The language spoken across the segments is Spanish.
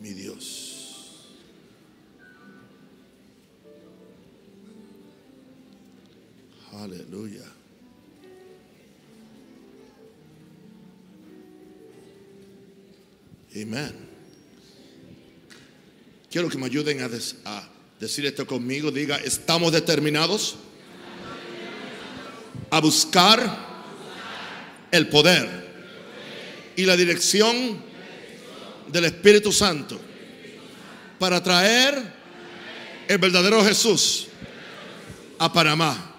mi Dios. Aleluya. Amén. Quiero que me ayuden a, a decir esto conmigo. Diga, estamos determinados a buscar el poder y la dirección del Espíritu Santo para traer el verdadero Jesús a Panamá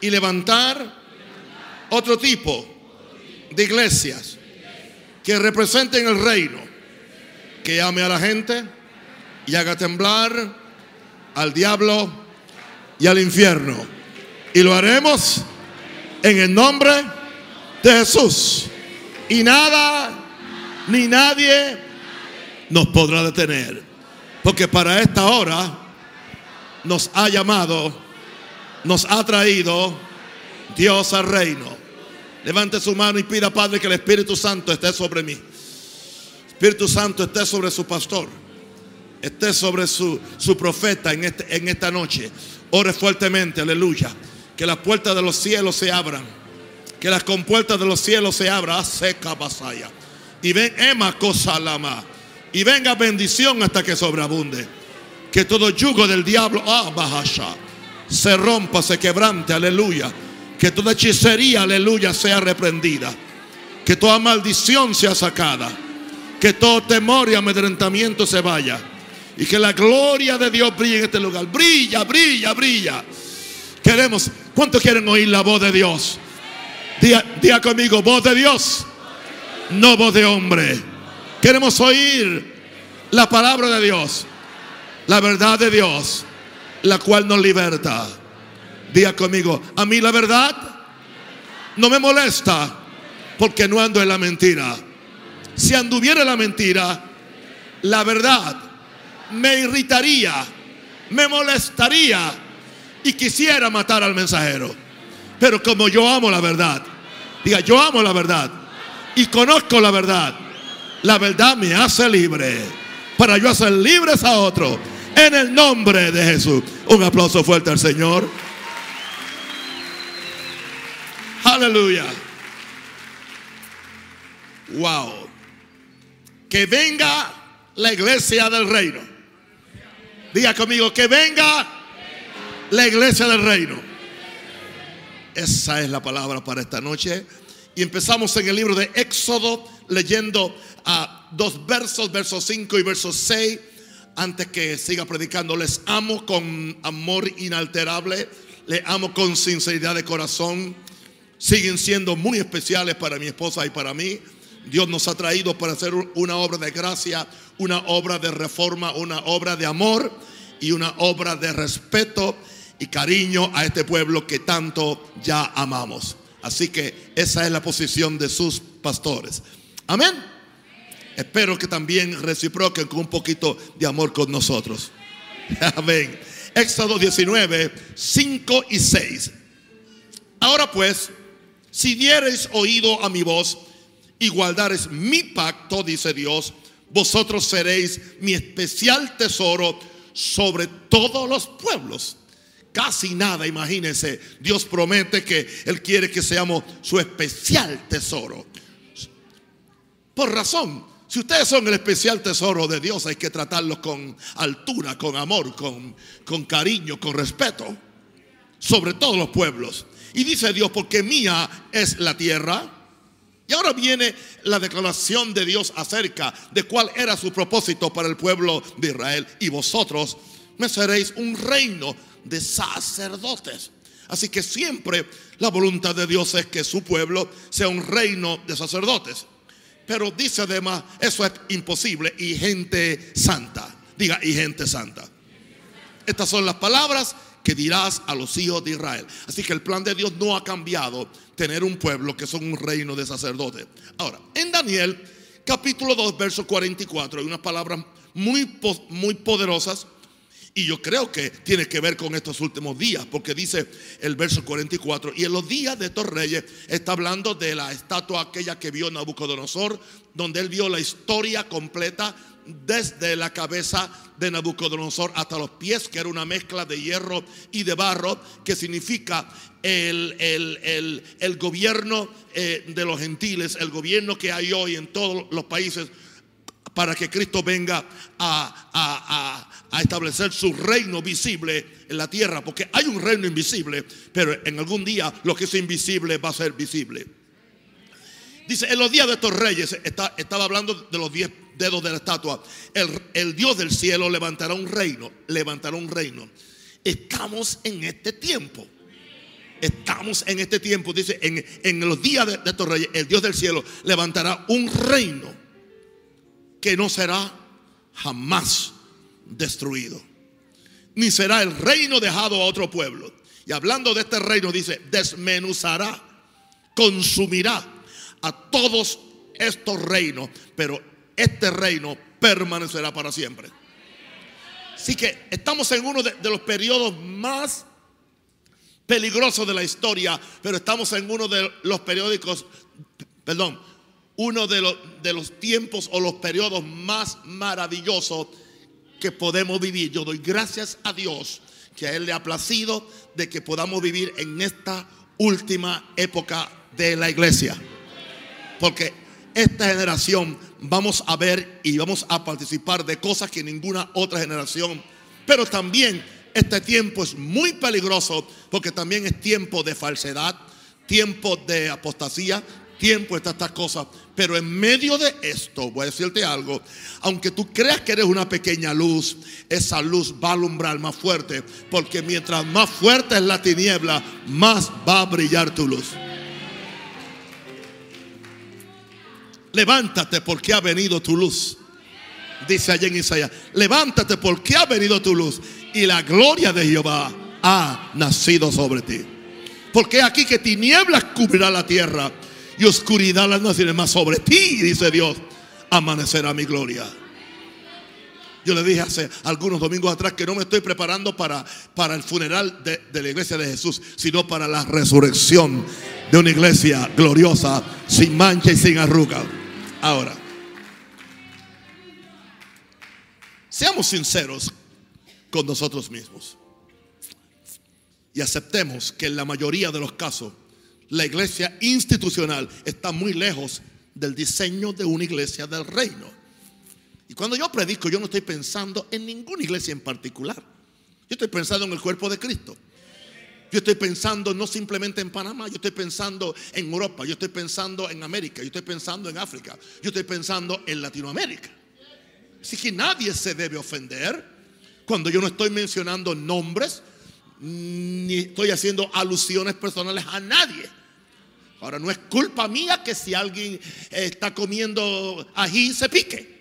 y levantar otro tipo de iglesias que representen el reino, que ame a la gente y haga temblar al diablo y al infierno. Y lo haremos en el nombre de Jesús. Y nada ni nadie nos podrá detener. Porque para esta hora nos ha llamado, nos ha traído Dios al reino. Levante su mano y pida, Padre, que el Espíritu Santo esté sobre mí. Espíritu Santo esté sobre su pastor. Esté sobre su, su profeta en, este, en esta noche. Ore fuertemente, aleluya. Que las puertas de los cielos se abran. Que las compuertas de los cielos se abran. Seca basaya. Y ven, Kosalama. Y venga bendición hasta que sobreabunde. Que todo yugo del diablo, ah, se rompa, se quebrante, aleluya. Que toda hechicería, aleluya, sea reprendida. Que toda maldición sea sacada. Que todo temor y amedrentamiento se vaya. Y que la gloria de Dios brille en este lugar. Brilla, brilla, brilla. Queremos, ¿cuántos quieren oír la voz de Dios? Diga, diga conmigo, voz de Dios, no voz de hombre. Queremos oír la palabra de Dios, la verdad de Dios, la cual nos liberta. Diga conmigo, a mí la verdad no me molesta porque no ando en la mentira. Si anduviera la mentira, la verdad me irritaría, me molestaría y quisiera matar al mensajero. Pero como yo amo la verdad, diga, yo amo la verdad y conozco la verdad, la verdad me hace libre para yo hacer libres a otros en el nombre de Jesús. Un aplauso fuerte al Señor. Aleluya. Wow. Que venga la iglesia del reino. Diga conmigo, que venga la iglesia del reino. Esa es la palabra para esta noche. Y empezamos en el libro de Éxodo leyendo a dos versos, versos 5 y versos 6. Antes que siga predicando, les amo con amor inalterable. Les amo con sinceridad de corazón. Siguen siendo muy especiales para mi esposa y para mí. Dios nos ha traído para hacer una obra de gracia, una obra de reforma, una obra de amor y una obra de respeto y cariño a este pueblo que tanto ya amamos. Así que esa es la posición de sus pastores. Amén. Espero que también reciproquen con un poquito de amor con nosotros. Amén. Éxodo 19, 5 y 6. Ahora pues, si diereis oído a mi voz y guardareis mi pacto, dice Dios, vosotros seréis mi especial tesoro sobre todos los pueblos. Casi nada, imagínense. Dios promete que Él quiere que seamos su especial tesoro. Por razón, si ustedes son el especial tesoro de Dios, hay que tratarlos con altura, con amor, con, con cariño, con respeto. Sobre todos los pueblos. Y dice Dios, porque mía es la tierra. Y ahora viene la declaración de Dios acerca de cuál era su propósito para el pueblo de Israel. Y vosotros me seréis un reino de sacerdotes. Así que siempre la voluntad de Dios es que su pueblo sea un reino de sacerdotes. Pero dice además, eso es imposible y gente santa. Diga, y gente santa. Estas son las palabras que dirás a los hijos de Israel. Así que el plan de Dios no ha cambiado tener un pueblo que son un reino de sacerdotes. Ahora, en Daniel capítulo 2, verso 44, hay unas palabras muy, muy poderosas y yo creo que tiene que ver con estos últimos días, porque dice el verso 44, y en los días de estos reyes está hablando de la estatua aquella que vio Nabucodonosor, donde él vio la historia completa desde la cabeza de Nabucodonosor hasta los pies, que era una mezcla de hierro y de barro, que significa el, el, gobierno eh, de los gentiles, el gobierno que hay hoy en todos los países, para que Cristo venga a, a establecer su reino visible en la tierra, porque hay un reino invisible, pero en algún día lo que es invisible va a ser visible. Dice, en los días de estos reyes, estaba hablando de los diez dedos de la estatua, el, Dios del cielo levantará un reino, levantará un reino. Estamos en este tiempo. Estamos en este tiempo, dice, en, los días de, de estos reyes, el Dios del cielo levantará un reino que no será jamás destruido, ni será el reino dejado a otro pueblo. Y hablando de este reino, dice, desmenuzará, consumirá a todos estos reinos, pero este reino permanecerá para siempre. Así que estamos en uno de, los periodos más peligrosos de la historia, pero estamos en uno de los periódicos, perdón, uno de los, de los tiempos o los periodos más maravillosos que podemos vivir. Yo doy gracias a Dios que a Él le ha placido de que podamos vivir en esta última época de la iglesia. Porque esta generación vamos a ver y vamos a participar de cosas que ninguna otra generación. Pero también este tiempo es muy peligroso porque también es tiempo de falsedad, tiempo de apostasía, tiempo de estas cosas. Pero en medio de esto, voy a decirte algo, aunque tú creas que eres una pequeña luz, esa luz va a alumbrar más fuerte, porque mientras más fuerte es la tiniebla, más va a brillar tu luz. Levántate porque ha venido tu luz. Dice allá en Isaías, levántate porque ha venido tu luz y la gloria de Jehová ha nacido sobre ti. Porque aquí que tinieblas cubrirá la tierra y oscuridad las naciones, más sobre ti, dice Dios, amanecerá mi gloria. Yo le dije hace algunos domingos atrás que no me estoy preparando para, para el funeral de, de, la iglesia de Jesús, sino para la resurrección de una iglesia gloriosa, sin mancha y sin arruga. Ahora, seamos sinceros con nosotros mismos y aceptemos que en la mayoría de los casos la iglesia institucional está muy lejos del diseño de una iglesia del reino. Y cuando yo predico, yo no estoy pensando en ninguna iglesia en particular. Yo estoy pensando en el cuerpo de Cristo. Yo estoy pensando no simplemente en Panamá, yo estoy pensando en Europa, yo estoy pensando en América, yo estoy pensando en África, yo estoy pensando en Latinoamérica. Así que nadie se debe ofender cuando yo no estoy mencionando nombres ni estoy haciendo alusiones personales a nadie. Ahora, no es culpa mía que si alguien está comiendo ají se pique.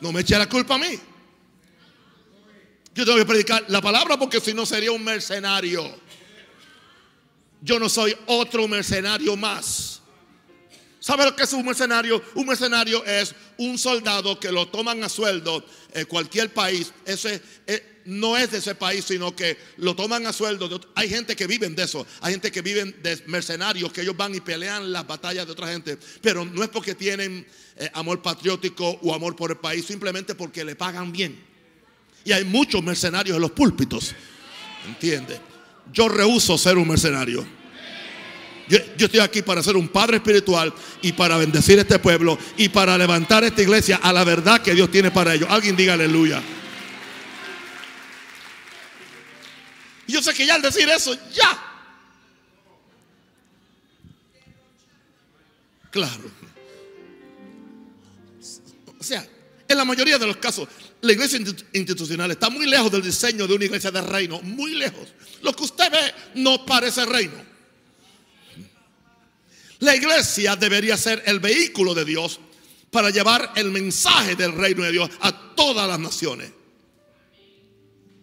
No me eche la culpa a mí. Yo tengo que predicar la palabra porque si no sería un mercenario. Yo no soy otro mercenario más. ¿Sabe lo que es un mercenario? Un mercenario es un soldado que lo toman a sueldo en cualquier país. Ese eh, no es de ese país, sino que lo toman a sueldo. Hay gente que viven de eso. Hay gente que viven de mercenarios, que ellos van y pelean las batallas de otra gente. Pero no es porque tienen eh, amor patriótico o amor por el país, simplemente porque le pagan bien. Y hay muchos mercenarios en los púlpitos. ¿Entiende? Yo rehuso ser un mercenario. Yo, estoy aquí para ser un padre espiritual y para bendecir este pueblo y para levantar esta iglesia a la verdad que Dios tiene para ellos. Alguien diga aleluya. Y yo sé que ya al decir eso, ya. Claro. O sea, en la mayoría de los casos, la iglesia institucional está muy lejos del diseño de una iglesia de reino, muy lejos. Lo que usted ve no parece reino. La iglesia debería ser el vehículo de Dios para llevar el mensaje del reino de Dios a todas las naciones.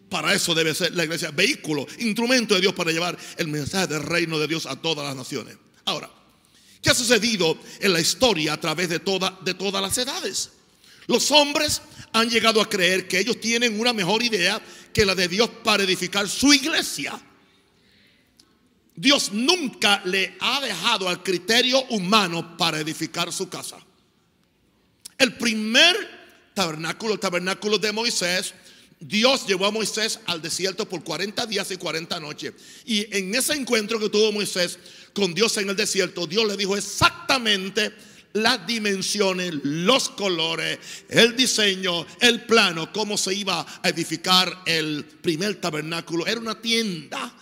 Para eso debe ser la iglesia vehículo, instrumento de Dios para llevar el mensaje del reino de Dios a todas las naciones. Ahora, ¿qué ha sucedido en la historia a través de, toda, de todas las edades? Los hombres han llegado a creer que ellos tienen una mejor idea que la de Dios para edificar su iglesia. Dios nunca le ha dejado al criterio humano para edificar su casa. El primer tabernáculo, el tabernáculo de Moisés, Dios llevó a Moisés al desierto por 40 días y 40 noches. Y en ese encuentro que tuvo Moisés con Dios en el desierto, Dios le dijo exactamente las dimensiones, los colores, el diseño, el plano, cómo se iba a edificar el primer tabernáculo. Era una tienda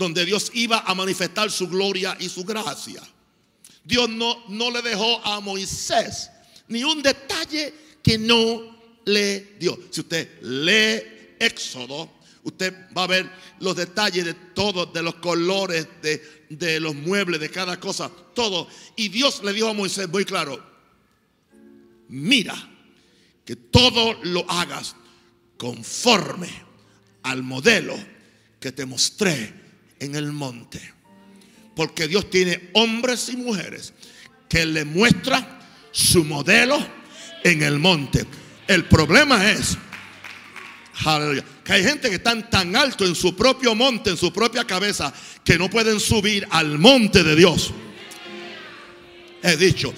donde Dios iba a manifestar su gloria y su gracia. Dios no, no le dejó a Moisés ni un detalle que no le dio. Si usted lee Éxodo, usted va a ver los detalles de todos, de los colores, de, de los muebles, de cada cosa, todo. Y Dios le dijo a Moisés muy claro, mira que todo lo hagas conforme al modelo que te mostré en el monte. Porque Dios tiene hombres y mujeres que le muestra su modelo en el monte. El problema es, que hay gente que están tan alto en su propio monte, en su propia cabeza, que no pueden subir al monte de Dios. He dicho,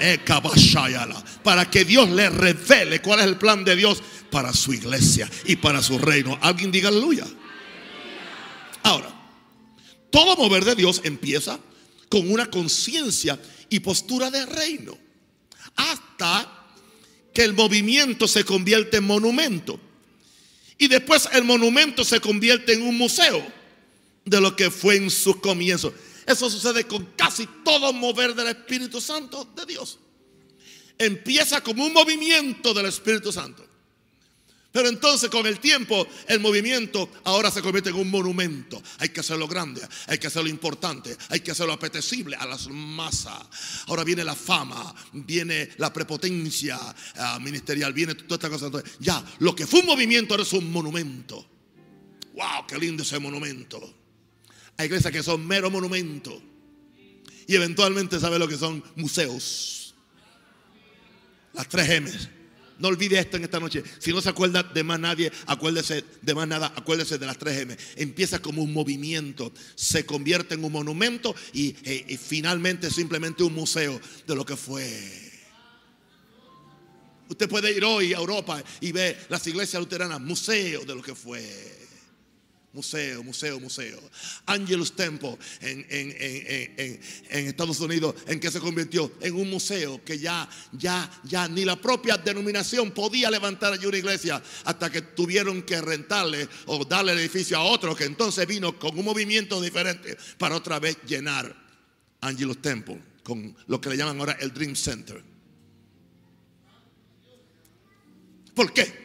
eh, para que Dios le revele cuál es el plan de Dios para su iglesia y para su reino. Alguien diga aleluya. Ahora, todo mover de Dios empieza con una conciencia y postura de reino. Hasta que el movimiento se convierte en monumento. Y después el monumento se convierte en un museo de lo que fue en sus comienzos. Eso sucede con casi todo mover del Espíritu Santo de Dios. Empieza como un movimiento del Espíritu Santo. Pero entonces con el tiempo el movimiento ahora se convierte en un monumento. Hay que hacerlo grande, hay que hacerlo importante, hay que hacerlo apetecible a las masas. Ahora viene la fama, viene la prepotencia ah, ministerial, viene toda esta cosa. ya, lo que fue un movimiento ahora es un monumento. ¡Wow! ¡Qué lindo ese monumento! Hay iglesias que son mero monumento. Y eventualmente sabe lo que son museos. Las tres M's. No olvide esto en esta noche. Si no se acuerda de más nadie, acuérdese de más nada, acuérdese de las 3M. Empieza como un movimiento, se convierte en un monumento y, eh, y finalmente simplemente un museo de lo que fue. Usted puede ir hoy a Europa y ver las iglesias luteranas, museo de lo que fue. Museo, museo, museo. Angelus Temple en, en, Estados Unidos, en que se convirtió en un museo que ya, ya, ya ni la propia denominación podía levantar allí una iglesia hasta que tuvieron que rentarle o darle el edificio a otro que entonces vino con un movimiento diferente para otra vez llenar Angelus Temple con lo que le llaman ahora el Dream Center. ¿Por qué?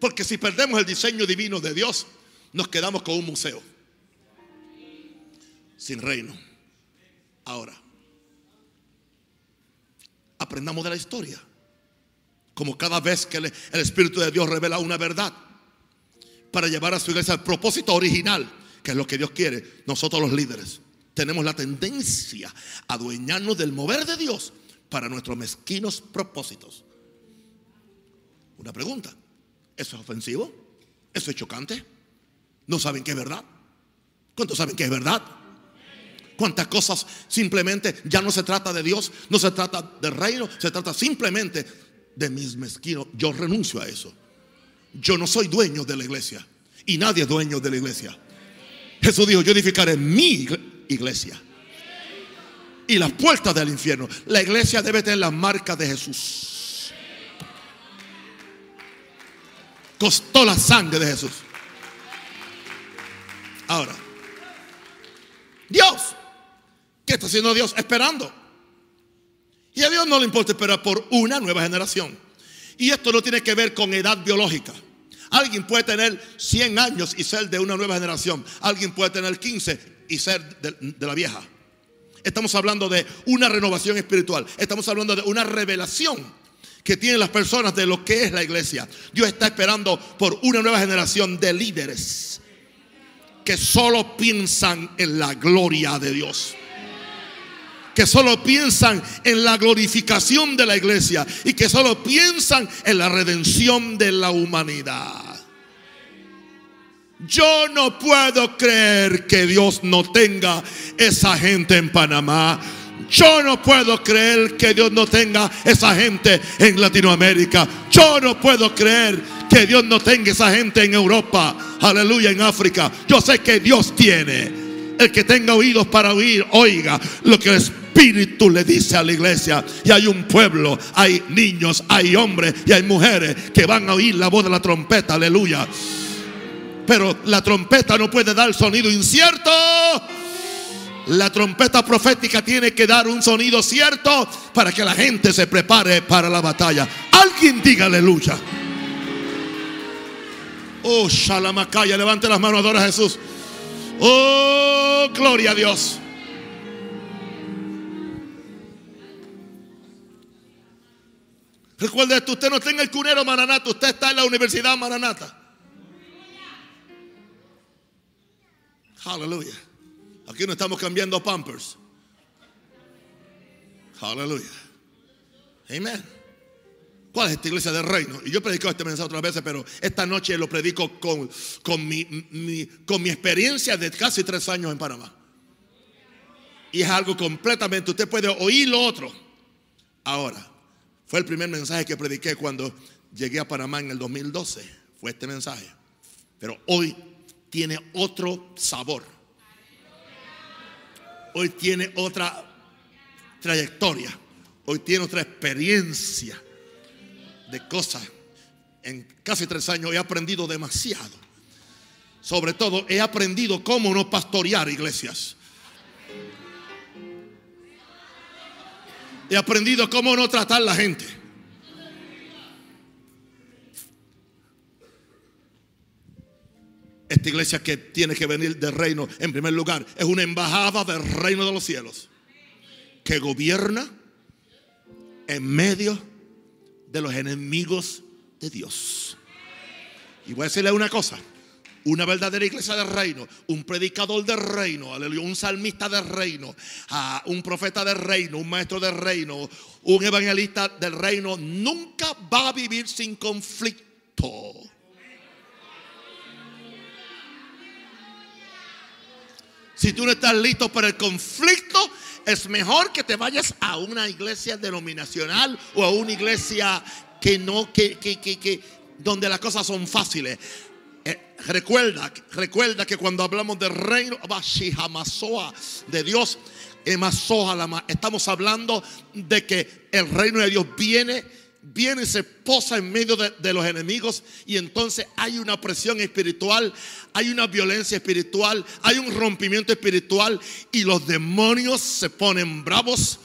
Porque si perdemos el diseño divino de Dios, nos quedamos con un museo. Sin reino. Ahora, aprendamos de la historia. Como cada vez que el Espíritu de Dios revela una verdad para llevar a su iglesia al propósito original, que es lo que Dios quiere, nosotros los líderes tenemos la tendencia a adueñarnos del mover de Dios para nuestros mezquinos propósitos. Una pregunta, ¿eso es ofensivo? ¿Eso es chocante? No saben que es verdad. ¿Cuántos saben que es verdad? ¿Cuántas cosas simplemente ya no se trata de Dios, no se trata del reino, se trata simplemente de mis mezquinos? Yo renuncio a eso. Yo no soy dueño de la iglesia y nadie es dueño de la iglesia. Jesús dijo, yo edificaré mi iglesia y las puertas del infierno. La iglesia debe tener la marca de Jesús. Costó la sangre de Jesús. Ahora, Dios, ¿qué está haciendo Dios? Esperando. Y a Dios no le importa esperar por una nueva generación. Y esto no tiene que ver con edad biológica. Alguien puede tener 100 años y ser de una nueva generación. Alguien puede tener 15 y ser de, de, la vieja. Estamos hablando de una renovación espiritual. Estamos hablando de una revelación que tienen las personas de lo que es la iglesia. Dios está esperando por una nueva generación de líderes que solo piensan en la gloria de Dios. Que solo piensan en la glorificación de la iglesia y que solo piensan en la redención de la humanidad. Yo no puedo creer que Dios no tenga esa gente en Panamá. Yo no puedo creer que Dios no tenga esa gente en Latinoamérica. Yo no puedo creer que Dios no tenga esa gente en Europa. Aleluya, en África. Yo sé que Dios tiene. El que tenga oídos para oír, oiga lo que el Espíritu le dice a la iglesia. Y hay un pueblo, hay niños, hay hombres y hay mujeres que van a oír la voz de la trompeta. Aleluya. Pero la trompeta no puede dar sonido incierto. La trompeta profética tiene que dar un sonido cierto para que la gente se prepare para la batalla. Alguien diga aleluya. Oh, Shalamacaya, levante las manos, adora a Jesús. Oh, gloria a Dios. Recuerde esto, usted no está en el cunero Maranata, usted está en la Universidad Maranata. Aleluya. Aquí no estamos cambiando pampers. Aleluya. Amén. ¿Cuál es esta iglesia del reino? Y yo he predicado este mensaje otras veces, pero esta noche lo predico con, con, mi, con mi experiencia de casi tres años en Panamá. Y es algo completamente, usted puede oír lo otro. Ahora, fue el primer mensaje que prediqué cuando llegué a Panamá en el 2012. Fue este mensaje. Pero hoy tiene otro sabor. Hoy tiene otra trayectoria. Hoy tiene otra experiencia de cosas. En casi tres años he aprendido demasiado. Sobre todo he aprendido cómo no pastorear iglesias. He aprendido cómo no tratar la gente. Esta iglesia que tiene que venir del reino, en primer lugar, es una embajada del reino de los cielos que gobierna en medio de los enemigos de Dios. Y voy a decirle una cosa. Una verdadera iglesia del reino, un predicador del reino, un salmista del reino, ah, un profeta del reino, un maestro del reino, un evangelista del reino, nunca va a vivir sin conflicto. Si tú no estás listo para el conflicto, es mejor que te vayas a una iglesia denominacional o a una iglesia que no, que, que, que, donde las cosas son fáciles. Eh, recuerda, recuerda que cuando hablamos del reino de Dios, estamos hablando de que el reino de Dios viene viene y se posa en medio de, los enemigos y entonces hay una presión espiritual, hay una violencia espiritual, hay un rompimiento espiritual y los demonios se ponen bravos.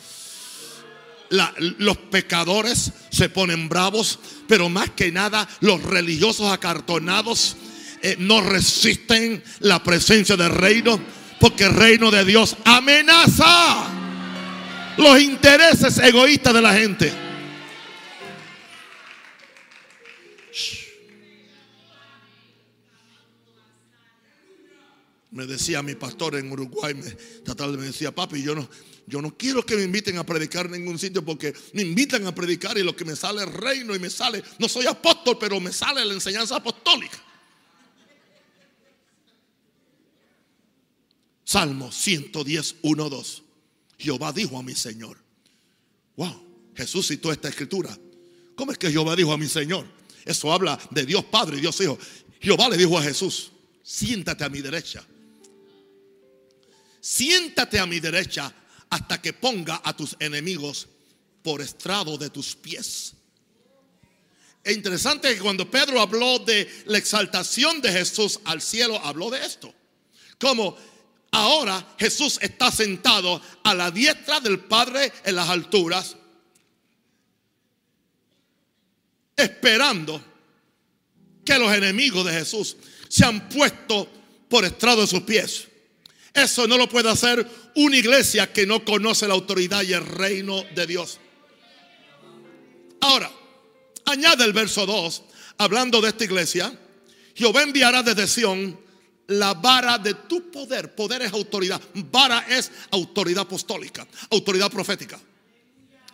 los pecadores se ponen bravos, pero más que nada los religiosos acartonados eh, no resisten la presencia del reino, porque el reino de Dios amenaza los intereses egoístas de la gente. Me decía mi pastor en Uruguay, me, me decía, papi, yo no, yo no quiero que me inviten a predicar en ningún sitio porque me invitan a predicar y lo que me sale es reino y me sale, no soy apóstol, pero me sale la enseñanza apostólica. Salmo 110, 1, 2. Jehová dijo a mi Señor. Wow, Jesús citó esta escritura. ¿Cómo es que Jehová dijo a mi Señor? Eso habla de Dios Padre y Dios Hijo. Jehová le dijo a Jesús, siéntate a mi derecha siéntate a mi derecha hasta que ponga a tus enemigos por estrado de tus pies. Es interesante que cuando Pedro habló de la exaltación de Jesús al cielo, habló de esto. Como ahora Jesús está sentado a la diestra del Padre en las alturas, esperando que los enemigos de Jesús se han puesto por estrado de sus pies. Eso no lo puede hacer una iglesia que no conoce la autoridad y el reino de Dios. Ahora, añade el verso 2, hablando de esta iglesia, Jehová enviará desde Sión la vara de tu poder. Poder es autoridad. Vara es autoridad apostólica, autoridad profética.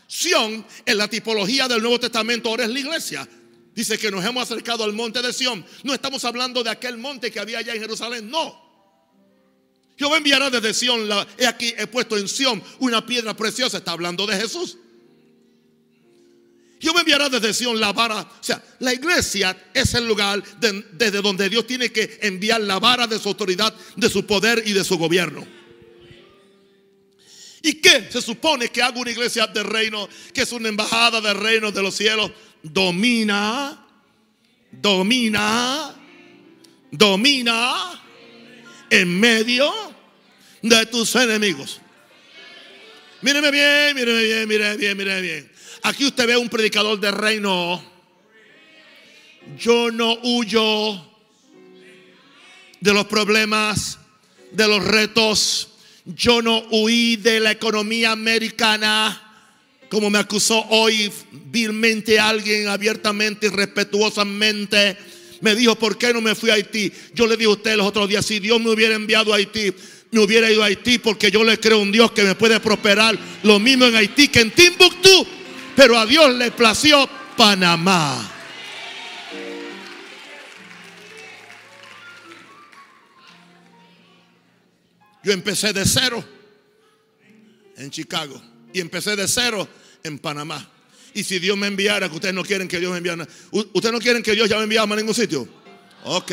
Sión en la tipología del Nuevo Testamento ahora es la iglesia. Dice que nos hemos acercado al monte de Sión. No estamos hablando de aquel monte que había allá en Jerusalén, no. Jehová enviará desde Sión, la, he aquí he puesto en Sión una piedra preciosa. Está hablando de Jesús. Jehová enviará desde Sión la vara. O sea, la iglesia es el lugar desde donde Dios tiene que enviar la vara de su autoridad, de su poder y de su gobierno. ¿Y qué se supone que haga una iglesia de reino, que es una embajada del reino de los cielos? domina, domina, domina en medio de tus enemigos. Míreme bien, míreme bien, míreme bien, míreme bien. Aquí usted ve un predicador de reino. Yo no huyo de los problemas, de los retos. Yo no huí de la economía americana como me acusó hoy vilmente alguien abiertamente y respetuosamente. Me dijo, ¿por qué no me fui a Haití? Yo le dije a usted los otros días, si Dios me hubiera enviado a Haití, me hubiera ido a Haití porque yo le creo a un Dios que me puede prosperar lo mismo en Haití que en Timbuktu. Pero a Dios le plació Panamá. Yo empecé de cero en Chicago y empecé de cero en Panamá. Y si Dios me enviara, que ustedes no quieren que Dios me enviara, ustedes no quieren que Dios ya me enviara a ningún sitio. Ok.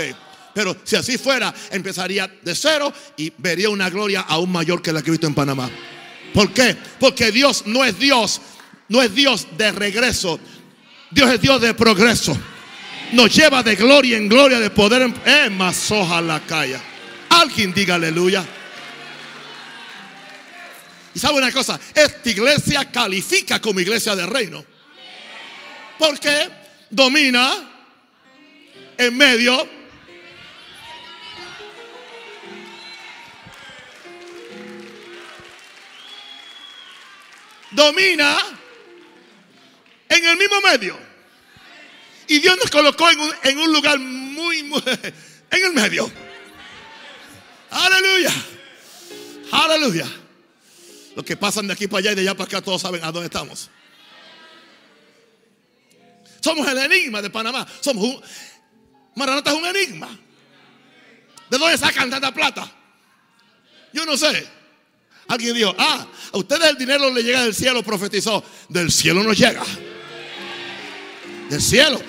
Pero si así fuera, empezaría de cero y vería una gloria aún mayor que la que he visto en Panamá. ¿Por qué? Porque Dios no es Dios, no es Dios de regreso. Dios es Dios de progreso. Nos lleva de gloria en gloria, de poder en eh, masoja la calle. Alguien diga aleluya. Y sabe una cosa, esta iglesia califica como iglesia de reino. Porque domina en medio domina en el mismo medio. Y Dios nos colocó en un, en un lugar muy, muy, en el medio. Aleluya. Aleluya. Los que pasan de aquí para allá y de allá para acá todos saben a dónde estamos. Somos el enigma de Panamá. Somos un, Maranata es un enigma. ¿De dónde sacan tanta plata? Yo no sé. Alguien dijo, ah, a ustedes el dinero le llega del cielo, profetizó. Del cielo nos llega. Del cielo.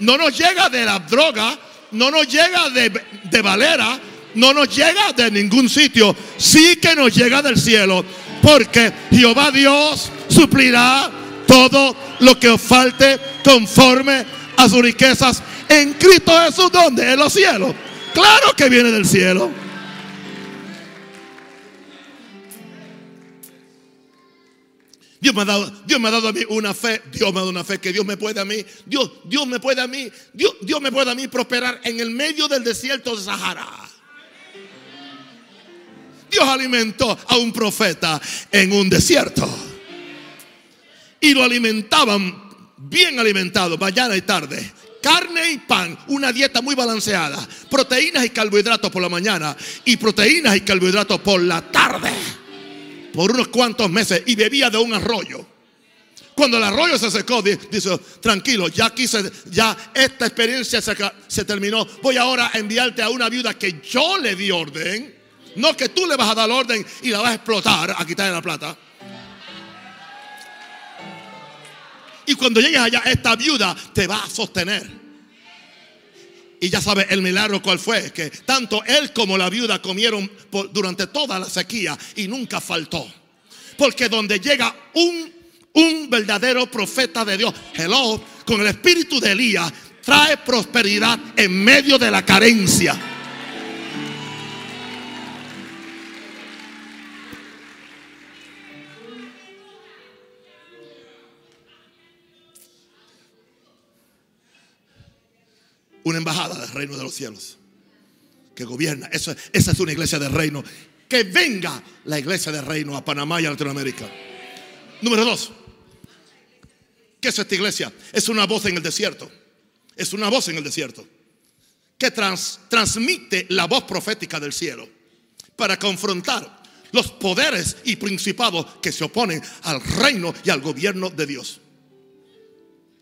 No nos llega de la droga, no nos llega de, de Valera, no nos llega de ningún sitio. Sí que nos llega del cielo porque Jehová Dios suplirá todo lo que os falte conforme a sus riquezas en Cristo Jesús, donde en los cielos. Claro que viene del cielo. Dios me, ha dado, Dios me ha dado a mí una fe, Dios me ha dado una fe que Dios me puede a mí, Dios, Dios me puede a mí, Dios, Dios me puede a mí prosperar en el medio del desierto de Sahara. Dios alimentó a un profeta en un desierto. Y lo alimentaban bien alimentado, mañana y tarde. Carne y pan, una dieta muy balanceada. Proteínas y carbohidratos por la mañana y proteínas y carbohidratos por la tarde. Por unos cuantos meses y bebía de un arroyo. Cuando el arroyo se secó, dice, tranquilo, ya quise, ya esta experiencia se, se terminó. Voy ahora a enviarte a una viuda que yo le di orden no que tú le vas a dar orden y la vas a explotar a quitarle la plata. Y cuando llegues allá, esta viuda te va a sostener. Y ya sabes el milagro cuál fue, que tanto él como la viuda comieron durante toda la sequía y nunca faltó. Porque donde llega un, un verdadero profeta de Dios, hello, con el espíritu de Elías, trae prosperidad en medio de la carencia. Una embajada del reino de los cielos que gobierna. Eso, esa es una iglesia del reino. Que venga la iglesia del reino a Panamá y a Latinoamérica. Número dos. ¿Qué es esta iglesia? Es una voz en el desierto. Es una voz en el desierto. Que transmite la voz profética del cielo. Para confrontar los poderes y principados que se oponen al reino y al gobierno de Dios.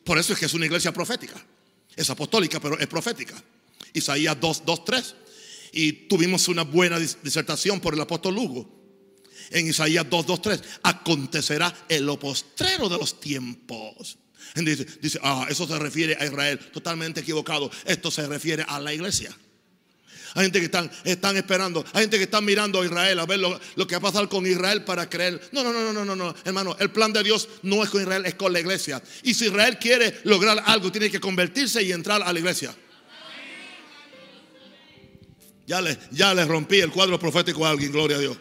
Por eso es que es una iglesia profética. Es apostólica, pero es profética. Isaías 2, 2 3. Y tuvimos una buena disertación por el apóstol Lugo. En Isaías 2, 2, 3. Acontecerá en lo postrero de los tiempos. Dice, dice, ah, eso se refiere a Israel. Totalmente equivocado. Esto se refiere a la iglesia. Hay gente que están, esperando. Hay gente que está mirando a Israel a ver lo, que va a pasar con Israel para creer. No, no, no, no, no, no, hermano. El plan de Dios no es con Israel, es con la iglesia. Y si Israel quiere lograr algo, tiene que convertirse y entrar a la iglesia. Ya le, ya le rompí el cuadro profético a alguien, gloria a Dios.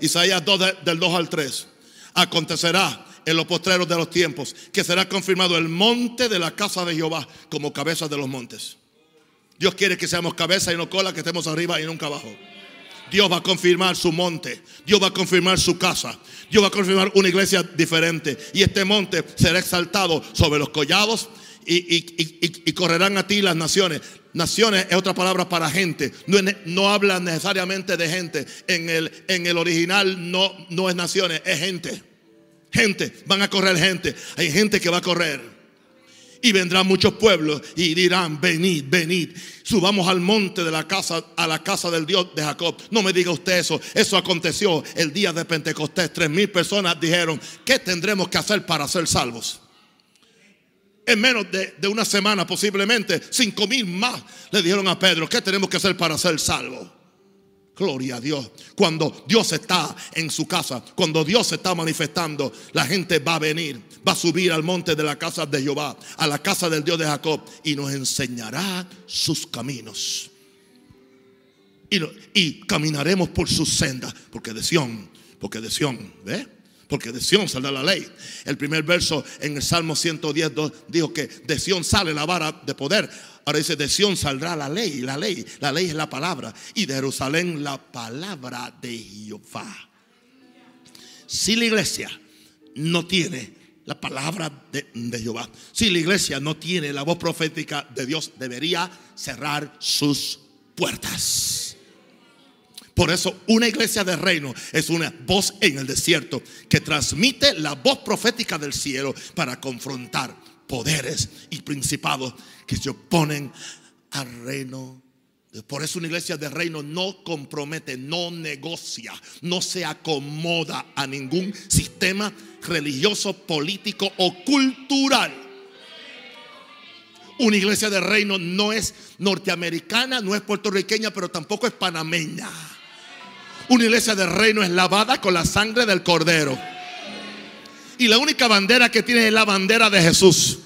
Isaías 2 del 2 al 3. Acontecerá en los postreros de los tiempos que será confirmado el monte de la casa de Jehová como cabeza de los montes. Dios quiere que seamos cabeza y no cola, que estemos arriba y nunca abajo. Dios va a confirmar su monte. Dios va a confirmar su casa. Dios va a confirmar una iglesia diferente. Y este monte será exaltado sobre los collados y, correrán a ti las naciones. Naciones es otra palabra para gente. No, no habla necesariamente de gente. En el, en el original no, no es naciones, es gente. Gente, van a correr gente. Hay gente que va a correr. Y vendrán muchos pueblos y dirán, venid, venid, subamos al monte de la casa, a la casa del Dios de Jacob. No me diga usted eso, eso aconteció el día de Pentecostés. Tres mil personas dijeron, ¿qué tendremos que hacer para ser salvos? En menos de, de una semana posiblemente, cinco mil más le dijeron a Pedro, ¿qué tenemos que hacer para ser salvos? Gloria a Dios. Cuando Dios está en su casa, cuando Dios se está manifestando, la gente va a venir, va a subir al monte de la casa de Jehová, a la casa del Dios de Jacob, y nos enseñará sus caminos. Y, y caminaremos por sus sendas, porque de Sión, porque de Sión, ¿ve? Porque de Sión saldrá la ley. El primer verso en el Salmo 110 dijo que de Sión sale la vara de poder. Ahora dice, de saldrá la ley, la ley, la ley es la palabra. Y de Jerusalén la palabra de Jehová. Si la iglesia no tiene la palabra de, de, Jehová, si la iglesia no tiene la voz profética de Dios, debería cerrar sus puertas. Por eso una iglesia de reino es una voz en el desierto que transmite la voz profética del cielo para confrontar poderes y principados que se oponen al reino. Por eso una iglesia de reino no compromete, no negocia, no se acomoda a ningún sistema religioso, político o cultural. Una iglesia de reino no es norteamericana, no es puertorriqueña, pero tampoco es panameña. Una iglesia de reino es lavada con la sangre del cordero. Y la única bandera que tiene es la bandera de Jesús.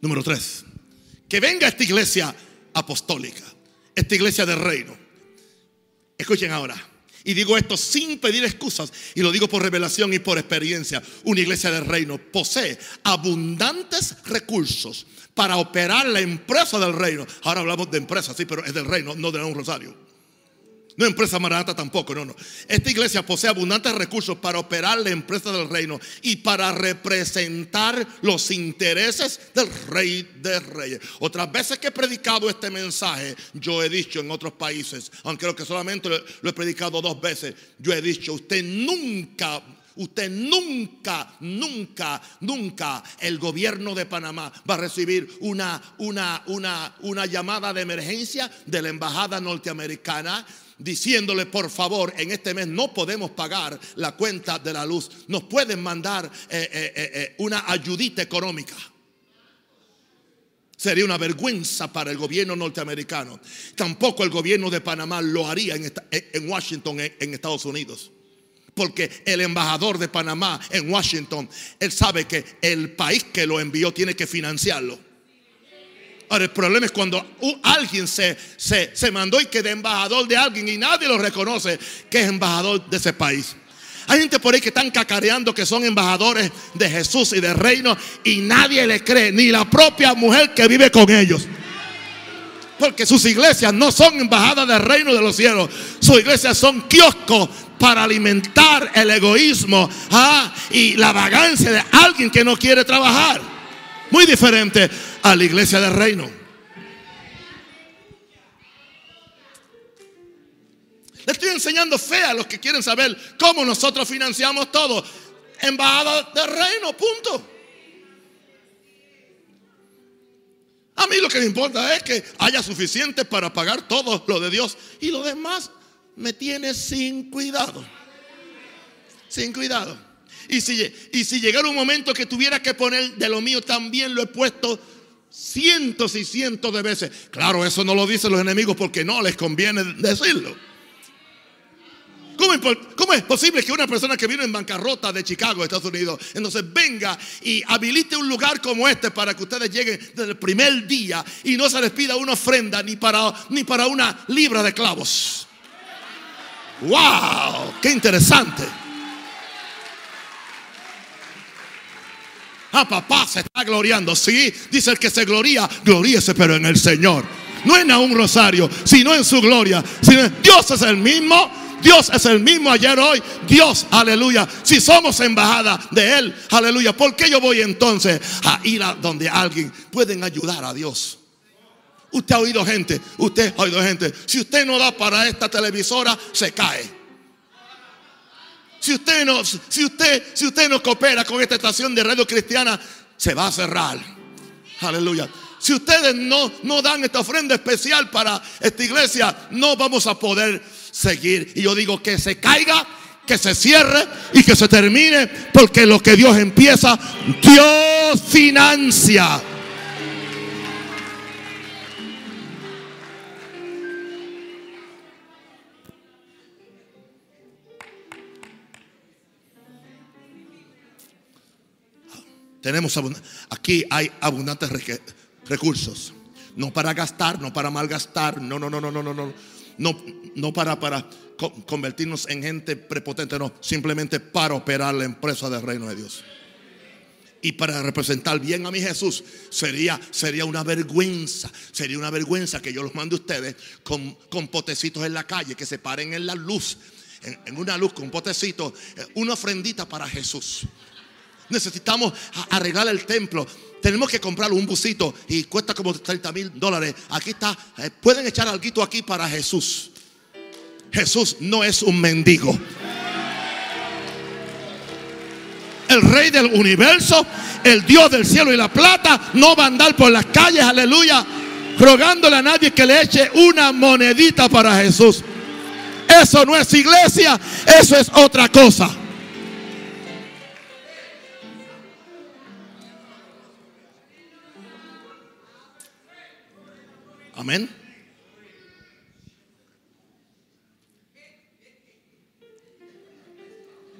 Número tres. Que venga esta iglesia apostólica. Esta iglesia de reino. Escuchen ahora. Y digo esto sin pedir excusas. Y lo digo por revelación y por experiencia. Una iglesia de reino posee abundantes recursos para operar la empresa del reino. Ahora hablamos de empresa, sí, pero es del reino, no de un rosario. No empresa maranata tampoco, no, no. Esta iglesia posee abundantes recursos para operar la empresa del reino y para representar los intereses del rey de reyes. Otras veces que he predicado este mensaje, yo he dicho en otros países, aunque creo que solamente lo he predicado dos veces, yo he dicho, usted nunca usted nunca, nunca, nunca el gobierno de Panamá va a recibir una, una, una, una llamada de emergencia de la embajada norteamericana diciéndole por favor en este mes no podemos pagar la cuenta de la luz nos pueden mandar eh, eh, eh, una ayudita económica Sería una vergüenza para el gobierno norteamericano. Tampoco el gobierno de Panamá lo haría en, Washington, en Estados Unidos. Porque el embajador de Panamá en Washington, él sabe que el país que lo envió tiene que financiarlo. Ahora, el problema es cuando alguien se, se, se mandó y queda embajador de alguien y nadie lo reconoce que es embajador de ese país. Hay gente por ahí que están cacareando que son embajadores de Jesús y del reino y nadie le cree, ni la propia mujer que vive con ellos. Porque sus iglesias no son embajadas del reino de los cielos. Sus iglesias son kioscos para alimentar el egoísmo ¿ah? y la vagancia de alguien que no quiere trabajar. Muy diferente a la iglesia del reino. Le estoy enseñando fe a los que quieren saber cómo nosotros financiamos todo. embajada del reino, punto. A mí lo que me importa es que haya suficiente para pagar todo lo de Dios y lo demás me tiene sin cuidado. Sin cuidado. Y si, llegara un momento que tuviera que poner de lo mío, también lo he puesto cientos y cientos de veces. Claro, eso no lo dicen los enemigos porque no les conviene decirlo. ¿Cómo, es posible que una persona que vino en bancarrota de Chicago, Estados Unidos, entonces venga y habilite un lugar como este para que ustedes lleguen desde el primer día y no se les pida una ofrenda ni para, ni para una libra de clavos? ¡Wow! ¡Qué interesante! Ah, papá se está gloriando. Sí, dice el que se gloria, gloríese, pero en el Señor. No en un rosario, sino en su gloria. Dios es el mismo. Dios es el mismo ayer, hoy. Dios, aleluya. Si somos embajada de Él, aleluya. ¿Por qué yo voy entonces a ir a donde alguien pueden ayudar a Dios? Usted ha oído gente, usted ha oído gente. Si usted no da para esta televisora, se cae. Si usted no, si usted, si usted no coopera con esta estación de radio cristiana, se va a cerrar. Aleluya. Si ustedes no, no dan esta ofrenda especial para esta iglesia, no vamos a poder seguir. Y yo digo que se caiga, que se cierre y que se termine, porque lo que Dios empieza, Dios financia. Tenemos aquí hay abundantes recursos. No para gastar, no para malgastar, no, no, no, no, no, no, no no, para, para convertirnos en gente prepotente, no, simplemente para operar la empresa del reino de Dios. Y para representar bien a mi Jesús sería, sería una vergüenza, sería una vergüenza que yo los mande a ustedes con, con potecitos en la calle, que se paren en la luz, en, una luz con potecito, eh, una ofrendita para Jesús. Necesitamos arreglar el templo. Tenemos que comprar un busito y cuesta como 30 mil dólares. Aquí está. Eh, pueden echar algo aquí para Jesús. Jesús no es un mendigo. El rey del universo, el Dios del cielo y la plata, no va a andar por las calles, aleluya, rogándole a nadie que le eche una monedita para Jesús. Eso no es iglesia, eso es otra cosa. Amén.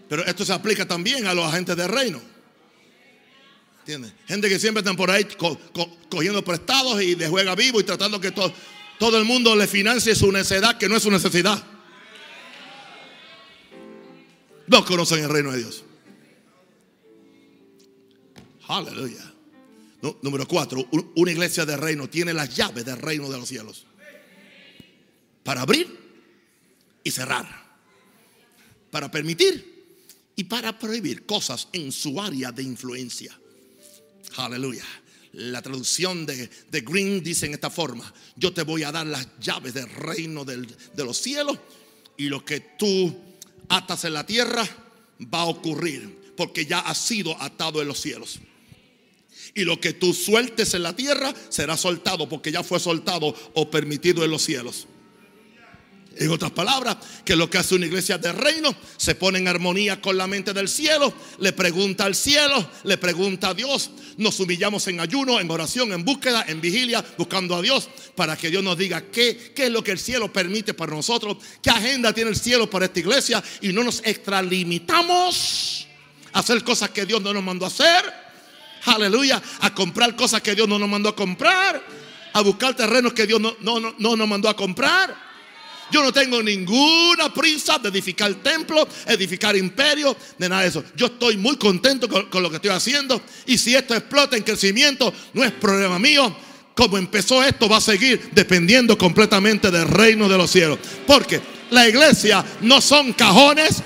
Pero esto se aplica también a los agentes del reino. ¿Entiendes? Gente que siempre están por ahí cogiendo prestados y de juega vivo y tratando que todo, el mundo le financie su necesidad, que no es su necesidad. No conocen el reino de Dios. Aleluya número cuatro, una iglesia de reino tiene las llaves del reino de los cielos. Para abrir y cerrar. Para permitir y para prohibir cosas en su área de influencia. Aleluya. La traducción de, Green dice en esta forma, yo te voy a dar las llaves del reino de los cielos y lo que tú atas en la tierra va a ocurrir porque ya ha sido atado en los cielos. Y lo que tú sueltes en la tierra será soltado porque ya fue soltado o permitido en los cielos. En otras palabras, que lo que hace una iglesia de reino se pone en armonía con la mente del cielo, le pregunta al cielo, le pregunta a Dios. Nos humillamos en ayuno, en oración, en búsqueda, en vigilia, buscando a Dios para que Dios nos diga qué, es lo que el cielo permite para nosotros, qué agenda tiene el cielo para esta iglesia y no nos extralimitamos a hacer cosas que Dios no nos mandó a hacer aleluya, a comprar cosas que Dios no nos mandó a comprar, a buscar terrenos que Dios no, no, no, nos mandó a comprar. Yo no tengo ninguna prisa de edificar templo, edificar imperio, de nada de eso. Yo estoy muy contento con, con, lo que estoy haciendo. Y si esto explota en crecimiento, no es problema mío. Como empezó esto, va a seguir dependiendo completamente del reino de los cielos. Porque la iglesia no son cajones,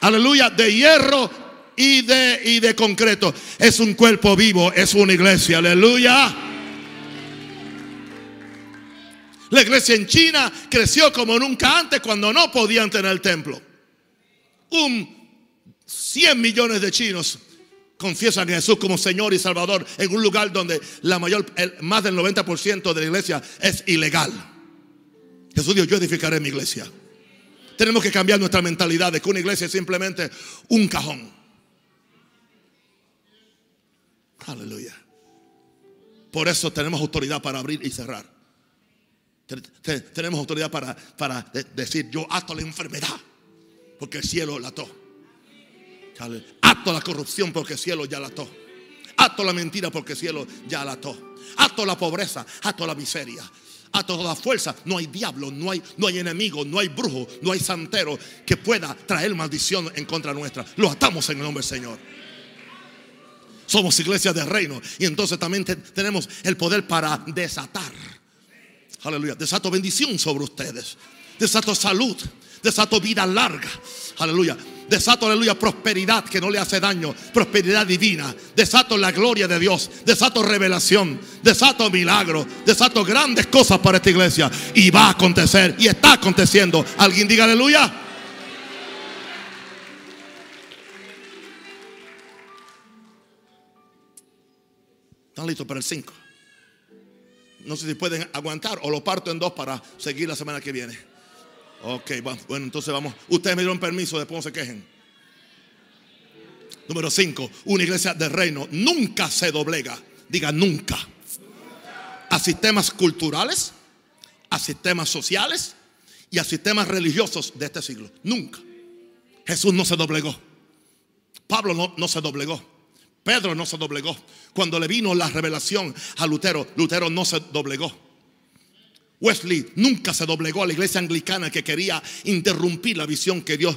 aleluya, de hierro y de, y de concreto. Es un cuerpo vivo, es una iglesia, aleluya. La iglesia en China creció como nunca antes cuando no podían tener templo. Un 100 millones de chinos confiesan a Jesús como Señor y Salvador en un lugar donde la mayor, más del 90% de la iglesia es ilegal. Jesús dijo, yo edificaré mi iglesia. Tenemos que cambiar nuestra mentalidad de que una iglesia es simplemente un cajón. Aleluya. Por eso tenemos autoridad para abrir y cerrar. Tenemos autoridad para, para decir, yo ato la enfermedad, porque el cielo la ató. Ato la corrupción porque el cielo ya la ató. Ato la mentira porque el cielo ya la ató. Ato la pobreza, ato la miseria. A toda fuerza, no hay diablo, no hay, no hay enemigo, no hay brujo, no hay santero que pueda traer maldición en contra nuestra. Lo atamos en el nombre del Señor. Somos iglesia del reino y entonces también tenemos el poder para desatar. Aleluya. Desato bendición sobre ustedes. Desato salud. Desato vida larga. Aleluya. Desato, aleluya, prosperidad que no le hace daño. Prosperidad divina. Desato la gloria de Dios. Desato revelación. Desato milagro. Desato grandes cosas para esta iglesia. Y va a acontecer. Y está aconteciendo. Alguien diga aleluya. ¿Están listos para el 5? No sé si pueden aguantar o lo parto en dos para seguir la semana que viene. Ok, bueno, entonces vamos. Ustedes me dieron permiso, después no se quejen. Número 5. Una iglesia de reino nunca se doblega. Diga nunca. A sistemas culturales, a sistemas sociales y a sistemas religiosos de este siglo. Nunca. Jesús no se doblegó. Pablo no, no se doblegó. Pedro no se doblegó. Cuando le vino la revelación a Lutero, Lutero no se doblegó. Wesley nunca se doblegó a la iglesia anglicana que quería interrumpir la visión que Dios,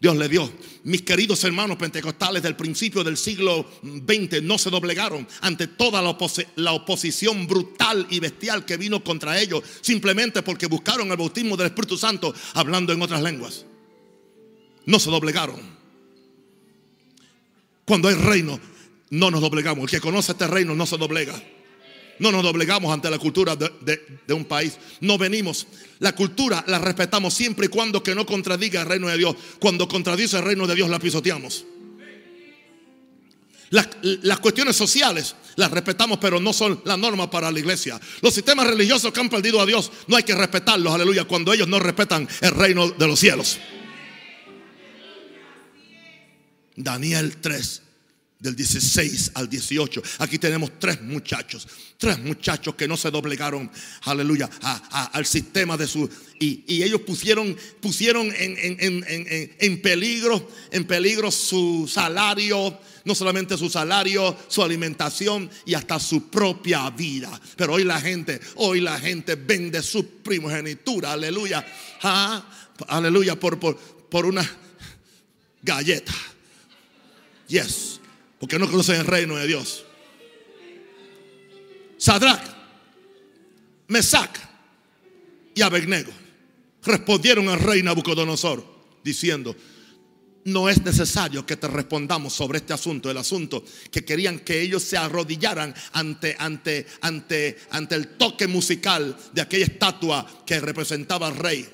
Dios le dio. Mis queridos hermanos pentecostales del principio del siglo XX no se doblegaron ante toda la, la, oposición brutal y bestial que vino contra ellos, simplemente porque buscaron el bautismo del Espíritu Santo hablando en otras lenguas. No se doblegaron. Cuando hay reino, no nos doblegamos. El que conoce este reino no se doblega. No nos doblegamos ante la cultura de, un país. No venimos. La cultura la respetamos siempre y cuando que no contradiga el reino de Dios. Cuando contradice el reino de Dios la pisoteamos. Las, las, cuestiones sociales las respetamos, pero no son la norma para la iglesia. Los sistemas religiosos que han perdido a Dios no hay que respetarlos, aleluya, cuando ellos no respetan el reino de los cielos. Daniel 3, del 16 al 18. Aquí tenemos tres muchachos, tres muchachos que no se doblegaron, aleluya, al sistema de su... Y, ellos pusieron, pusieron en, peligro, en peligro su salario, no solamente su salario, su alimentación y hasta su propia vida. Pero hoy la gente, hoy la gente vende su primogenitura, aleluya, aleluya, por, por, por una galleta. Yes. Porque no conocen el reino de Dios. Sadrach, Mesac y Abednego respondieron al rey Nabucodonosor diciendo, no es necesario que te respondamos sobre este asunto, el asunto que querían que ellos se arrodillaran ante, ante, ante, ante el toque musical de aquella estatua que representaba al rey.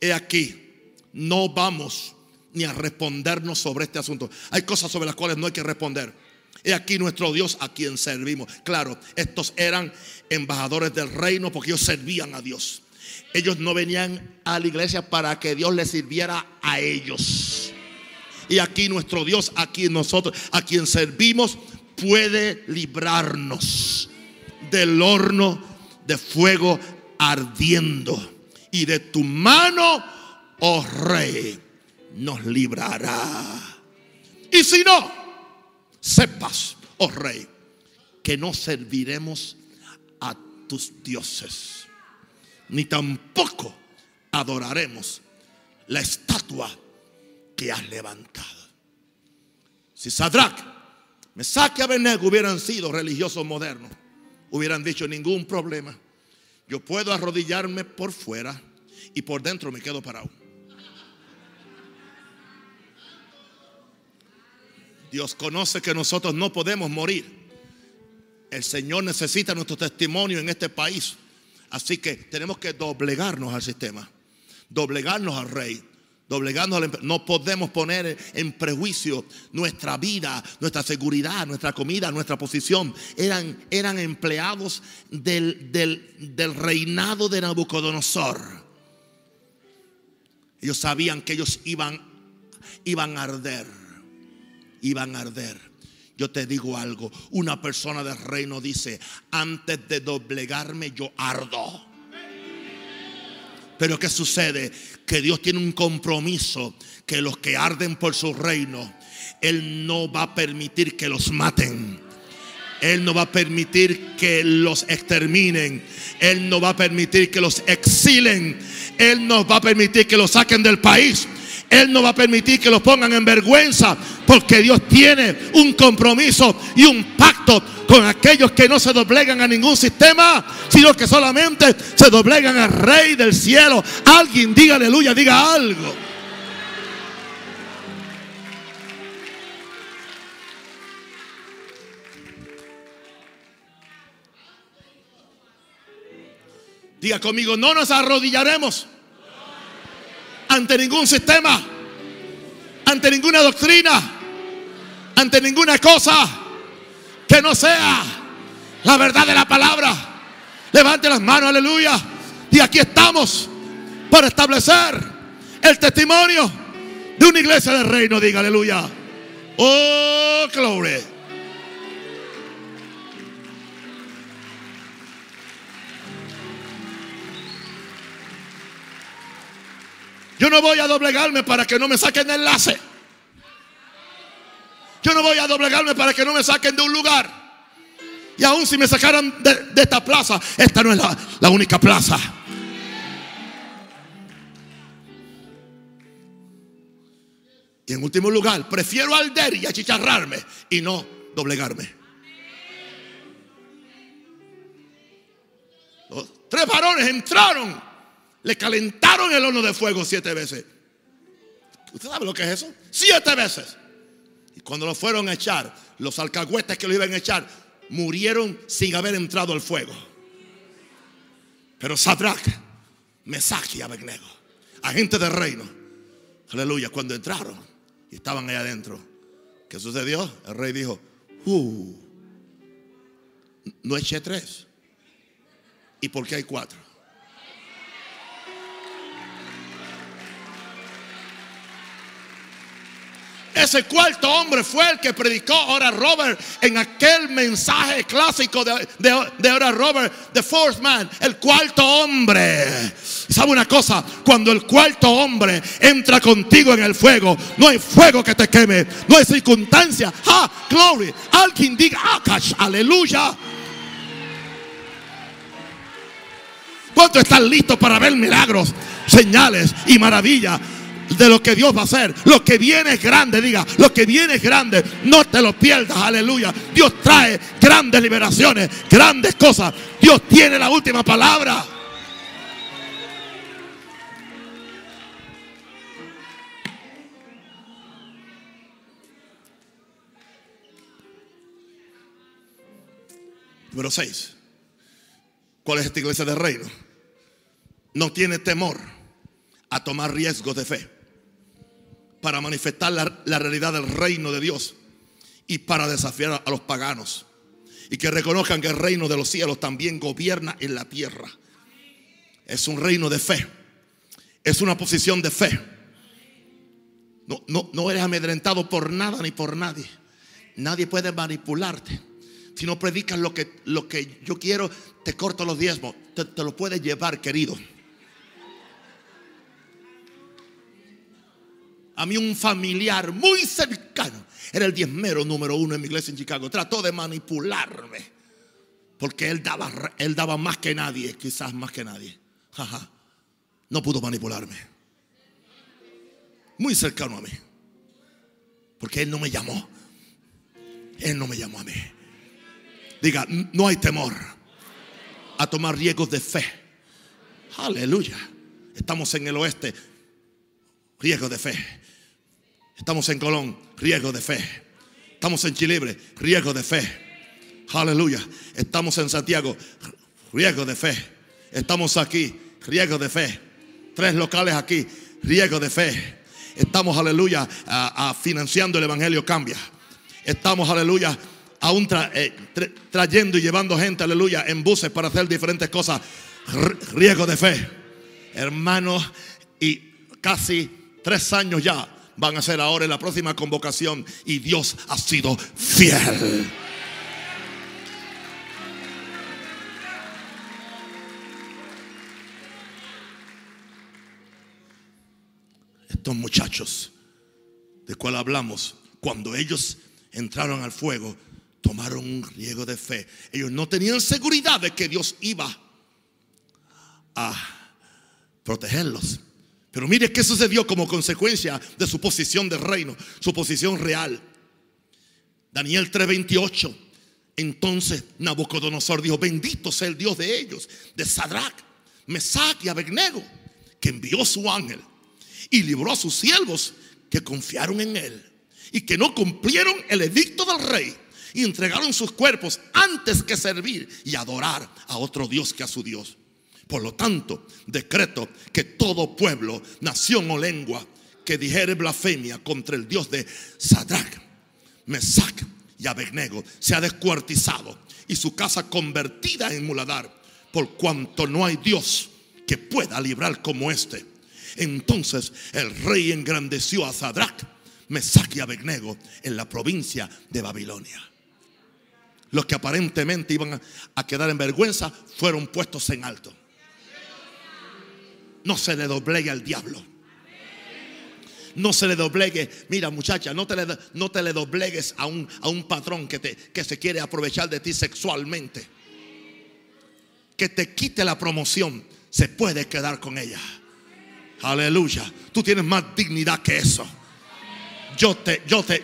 He aquí, no vamos ni a respondernos sobre este asunto. Hay cosas sobre las cuales no hay que responder. He aquí nuestro Dios a quien servimos. Claro, estos eran embajadores del reino porque ellos servían a Dios. Ellos no venían a la iglesia para que Dios les sirviera a ellos. Y aquí nuestro Dios, a quien nosotros, a quien servimos, puede librarnos del horno de fuego ardiendo y de tu mano, oh rey nos librará. Y si no, sepas, oh rey, que no serviremos a tus dioses, ni tampoco adoraremos la estatua que has levantado. Si Sadrach, Mesach y Abednego hubieran sido religiosos modernos, hubieran dicho ningún problema. Yo puedo arrodillarme por fuera y por dentro me quedo parado. Dios conoce que nosotros no podemos morir. El Señor necesita nuestro testimonio en este país. Así que tenemos que doblegarnos al sistema, doblegarnos al rey, doblegando no podemos poner en prejuicio nuestra vida, nuestra seguridad, nuestra comida, nuestra posición. Eran, eran empleados del, del reinado de Nabucodonosor. Ellos sabían que ellos iban, iban a arder, iban a arder. Yo te digo algo, una persona del reino dice, antes de doblegarme yo ardo. Pero ¿qué sucede? Que Dios tiene un compromiso que los que arden por su reino, Él no va a permitir que los maten. Él no va a permitir que los exterminen. Él no va a permitir que los exilen. Él no va a permitir que los saquen del país. Él no va a permitir que los pongan en vergüenza. Porque Dios tiene un compromiso y un pacto con aquellos que no se doblegan a ningún sistema, sino que solamente se doblegan al Rey del cielo. Alguien diga aleluya, diga algo. Diga conmigo, no nos arrodillaremos ante ningún sistema, ante ninguna doctrina, ante ninguna cosa que no sea la verdad de la palabra. Levante las manos, aleluya. Y aquí estamos para establecer el testimonio de una iglesia del reino. Diga, aleluya. Oh, gloria. Yo no voy a doblegarme para que no me saquen el enlace. Yo no voy a doblegarme para que no me saquen de un lugar. Y aún si me sacaran de, esta plaza, esta no es la, la única plaza. Y en último lugar, prefiero alder y achicharrarme y no doblegarme. Los tres varones entraron, le calentaron el horno de fuego siete veces. ¿Usted sabe lo que es eso? Siete veces. Y cuando lo fueron a echar, los alcahuetes que lo iban a echar murieron sin haber entrado al fuego. Pero Sadrach, Mesach y Abednego, agentes del reino, aleluya, cuando entraron y estaban ahí adentro, ¿qué sucedió? El rey dijo, uh, no eché tres. ¿Y por qué hay cuatro? Ese cuarto hombre fue el que predicó ahora Robert en aquel mensaje clásico de, de, ahora Robert, The Fourth Man, el cuarto hombre. ¿Sabe una cosa? Cuando el cuarto hombre entra contigo en el fuego, no hay fuego que te queme, no hay circunstancia. Ah, glory. Alguien diga, Akash, aleluya. ¿Cuánto están listos para ver milagros, señales y maravillas? De lo que Dios va a hacer. Lo que viene es grande, diga, lo que viene es grande. No te lo pierdas, aleluya. Dios trae grandes liberaciones, grandes cosas. Dios tiene la última palabra. Número 6. ¿Cuál es esta iglesia del reino? No tiene temor a tomar riesgos de fe para manifestar la, realidad del reino de Dios y para desafiar a los paganos. Y que reconozcan que el reino de los cielos también gobierna en la tierra. Es un reino de fe. Es una posición de fe. No, no, no eres amedrentado por nada ni por nadie. Nadie puede manipularte. Si no predicas lo que, lo que yo quiero, te corto los diezmos. Te, te lo puedes llevar, querido. A mí un familiar muy cercano, era el diezmero número uno en mi iglesia en Chicago, trató de manipularme, porque él daba, él daba más que nadie, quizás más que nadie. No pudo manipularme. Muy cercano a mí. Porque él no me llamó. Él no me llamó a mí. Diga, no hay temor a tomar riesgos de fe. Aleluya. Estamos en el oeste. Riesgos de fe. Estamos en Colón, riesgo de fe. Estamos en Chilibre, riesgo de fe. Aleluya. Estamos en Santiago, riesgo de fe. Estamos aquí, riesgo de fe. Tres locales aquí, riego de fe. Estamos, aleluya, a- financiando el Evangelio Cambia. Estamos, aleluya, aún eh, tra- trayendo y llevando gente, aleluya, en buses para hacer diferentes cosas. R- riego de fe. Hermanos, y casi tres años ya van a ser ahora en la próxima convocación y Dios ha sido fiel. Estos muchachos de cual hablamos, cuando ellos entraron al fuego, tomaron un riego de fe. Ellos no tenían seguridad de que Dios iba a protegerlos. Pero mire qué sucedió como consecuencia de su posición de reino, su posición real. Daniel 3:28. Entonces Nabucodonosor dijo, bendito sea el Dios de ellos, de Sadrach, Mesach y Abednego, que envió su ángel y libró a sus siervos que confiaron en él y que no cumplieron el edicto del rey y entregaron sus cuerpos antes que servir y adorar a otro Dios que a su Dios. Por lo tanto, decreto que todo pueblo, nación o lengua que dijere blasfemia contra el Dios de Sadrach, Mesach y Abednego sea descuartizado y su casa convertida en muladar, por cuanto no hay Dios que pueda librar como este. Entonces el rey engrandeció a Sadrach, Mesach y Abednego en la provincia de Babilonia. Los que aparentemente iban a- a quedar en vergüenza fueron puestos en alto. No se le doblegue al diablo. No se le doblegue. Mira, muchacha, no te le, no te le doblegues a un, a un patrón que, te, que se quiere aprovechar de ti sexualmente. Que te quite la promoción. Se puede quedar con ella. Aleluya. Tú tienes más dignidad que eso. Yo te, yo te,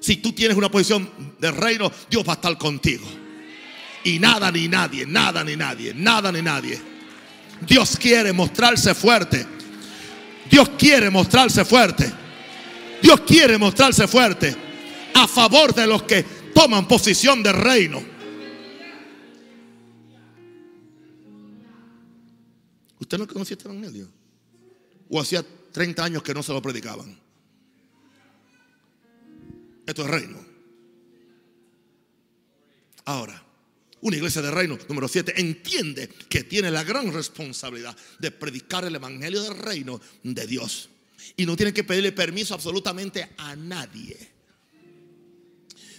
si tú tienes una posición de reino, Dios va a estar contigo. Y nada ni nadie, nada ni nadie, nada ni nadie. Dios quiere mostrarse fuerte. Dios quiere mostrarse fuerte. Dios quiere mostrarse fuerte a favor de los que toman posición de reino. ¿Usted no conocía este evangelio? ¿O hacía 30 años que no se lo predicaban? Esto es reino. Ahora, una iglesia de reino, número 7, entiende que tiene la gran responsabilidad de predicar el evangelio del reino de Dios. Y no tiene que pedirle permiso absolutamente a nadie.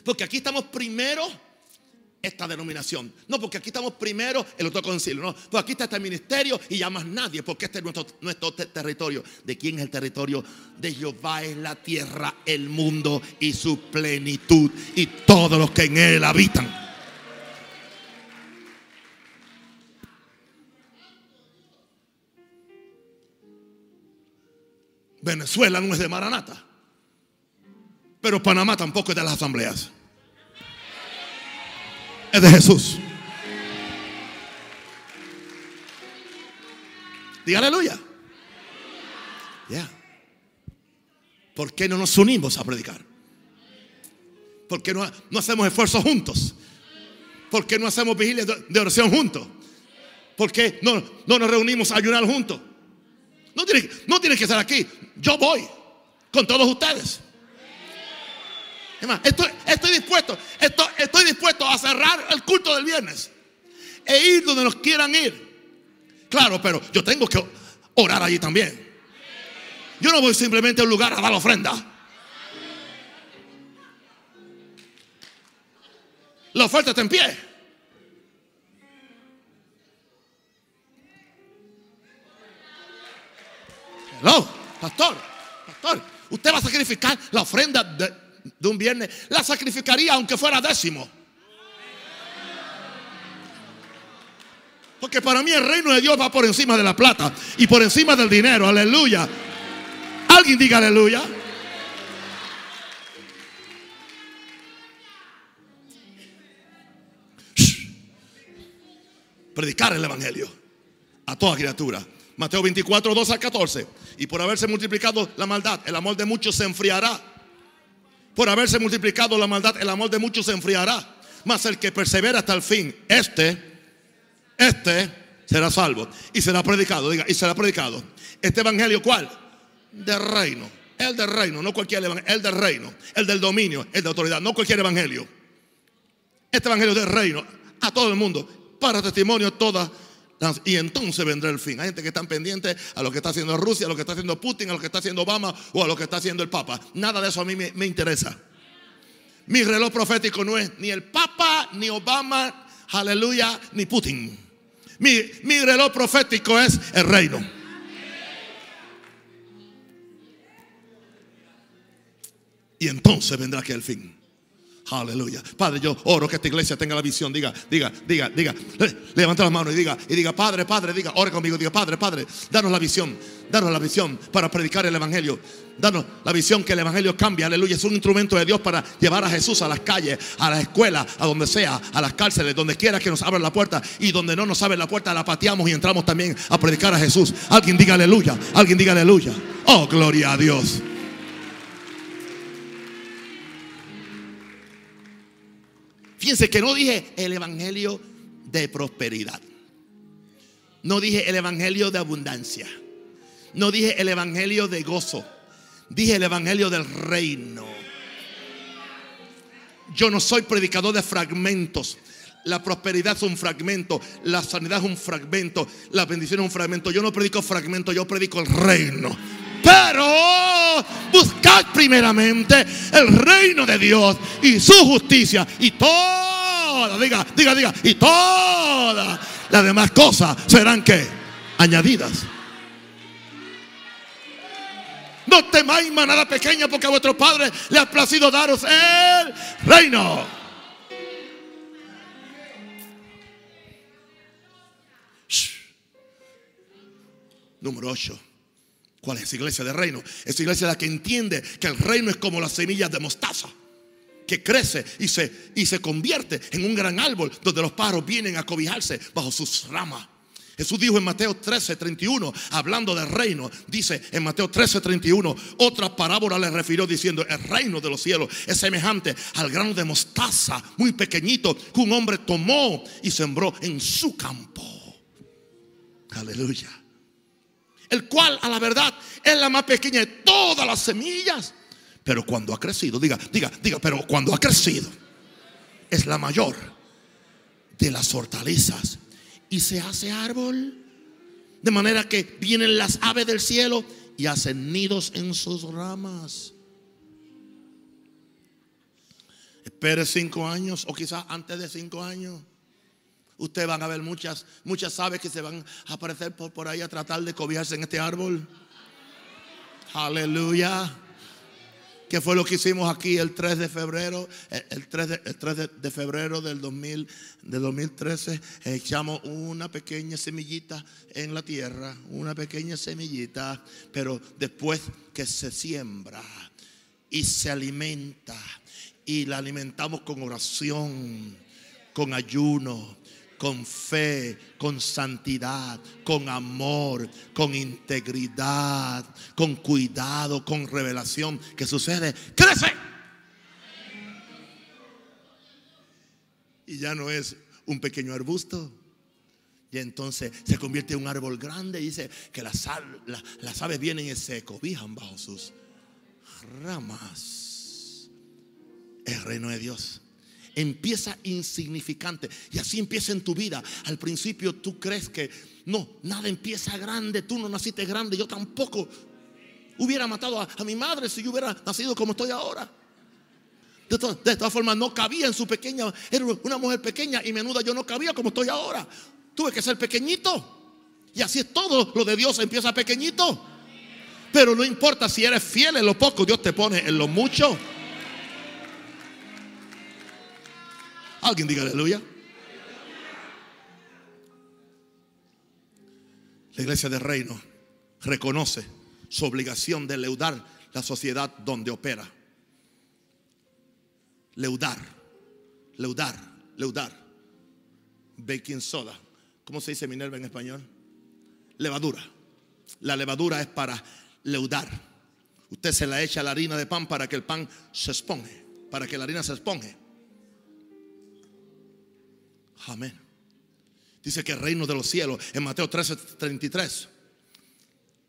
Porque aquí estamos primero esta denominación. No, porque aquí estamos primero el otro concilio. No, porque aquí está este ministerio y ya más nadie, porque este es nuestro, nuestro te- territorio. ¿De quién es el territorio? De Jehová es la tierra, el mundo y su plenitud y todos los que en él habitan. Venezuela no es de Maranata. Pero Panamá tampoco es de las asambleas. Es de Jesús. Diga aleluya. Ya. ¿Por qué no nos unimos a predicar? ¿Por qué no, no hacemos esfuerzos juntos? ¿Por qué no hacemos vigilia de, de oración juntos? ¿Por qué no, no nos reunimos a ayunar juntos? No tienes, que estar aquí. Yo voy con todos ustedes. Estoy, estoy dispuesto, estoy, estoy dispuesto a cerrar el culto del viernes e ir donde nos quieran ir. Claro, pero yo tengo que orar allí también. Yo no voy simplemente a un lugar a dar ofrenda. La oferta está en pie. Hello, pastor, pastor, usted va a sacrificar la ofrenda de, un viernes. La sacrificaría aunque fuera décimo. Porque para mí el reino de Dios va por encima de la plata y por encima del dinero. Aleluya. Alguien diga aleluya. Predicar el evangelio a toda criatura. Mateo 24, 2 al 14. Y por haberse multiplicado la maldad, el amor de muchos se enfriará. Por haberse multiplicado la maldad, el amor de muchos se enfriará. Mas el que persevera hasta el fin, este, este será salvo y será predicado. Diga, y será predicado. Este evangelio, ¿cuál? del reino. El del reino, no cualquier evangelio. El del reino. El del dominio. El de autoridad. No cualquier evangelio. Este evangelio del reino. A todo el mundo. Para testimonio todas y entonces vendrá el fin. Hay gente que está pendiente a lo que está haciendo Rusia, a lo que está haciendo Putin, a lo que está haciendo Obama o a lo que está haciendo el Papa. Nada de eso a mí me, interesa. Mi reloj profético no es ni el Papa, ni Obama, aleluya, ni Putin. Mi, mi reloj profético es el reino. Y entonces vendrá que el fin. Aleluya. Padre, yo oro que esta iglesia tenga la visión. Diga, diga, diga, diga. Levanta la mano y diga, y diga, Padre, Padre, diga, ore conmigo. Diga, Padre, Padre, danos la visión. Danos la visión para predicar el Evangelio. Danos la visión que el Evangelio cambia. Aleluya. Es un instrumento de Dios para llevar a Jesús a las calles, a la escuela, a donde sea, a las cárceles, donde quiera que nos abran la puerta. Y donde no nos abren la puerta, la pateamos y entramos también a predicar a Jesús. Alguien diga aleluya. Alguien diga aleluya. Oh, gloria a Dios. Fíjense que no dije el evangelio de prosperidad. No dije el evangelio de abundancia. No dije el evangelio de gozo. Dije el evangelio del reino. Yo no soy predicador de fragmentos. La prosperidad es un fragmento, la sanidad es un fragmento, la bendición es un fragmento. Yo no predico fragmentos, yo predico el reino. Pero buscad primeramente el reino de Dios y su justicia y toda, diga, diga, diga, y todas las demás cosas serán que añadidas. No temáis manada pequeña porque a vuestro Padre le ha placido daros el reino. Número 8. ¿Cuál es esa iglesia de reino? Esa iglesia la que entiende que el reino es como las semillas de mostaza. Que crece y se, y se convierte en un gran árbol donde los pájaros vienen a cobijarse bajo sus ramas. Jesús dijo en Mateo 13, 31, hablando del reino, dice en Mateo 13, 31, otra parábola le refirió diciendo, el reino de los cielos es semejante al grano de mostaza, muy pequeñito, que un hombre tomó y sembró en su campo. Aleluya el cual a la verdad es la más pequeña de todas las semillas. Pero cuando ha crecido, diga, diga, diga, pero cuando ha crecido, es la mayor de las hortalizas y se hace árbol. De manera que vienen las aves del cielo y hacen nidos en sus ramas. Espere cinco años o quizás antes de cinco años. Ustedes van a ver muchas, muchas aves que se van a aparecer por, por ahí a tratar de cobijarse en este árbol. Aleluya. ¿Qué fue lo que hicimos aquí el 3 de febrero? El 3 de, el 3 de, febrero del, 2000, del 2013 echamos una pequeña semillita en la tierra, una pequeña semillita, pero después que se siembra y se alimenta y la alimentamos con oración, con ayuno, con fe, con santidad, con amor, con integridad, con cuidado, con revelación. ¿Qué sucede? Crece. Y ya no es un pequeño arbusto. Y entonces se convierte en un árbol grande y dice que las, aves vienen y se cobijan bajo sus ramas. El reino de Dios empieza insignificante. Y así empieza en tu vida. Al principio tú crees que no, nada empieza grande. Tú no naciste grande. Yo tampoco hubiera matado a, mi madre si yo hubiera nacido como estoy ahora. De, de todas formas, no cabía en su pequeña. Era una mujer pequeña y menuda. Yo no cabía como estoy ahora. Tuve que ser pequeñito. Y así es todo. Lo de Dios empieza pequeñito. Pero no importa si eres fiel en lo poco, Dios te pone en lo mucho. Alguien diga aleluya. La iglesia del reino reconoce su obligación de leudar la sociedad donde opera. Leudar, leudar, leudar. Baking soda. ¿Cómo se dice Minerva en español? Levadura. La levadura es para leudar. Usted se la echa a la harina de pan para que el pan se esponje, para que la harina se esponje. Amén. Dice que el reino de los cielos, en Mateo 13, 33,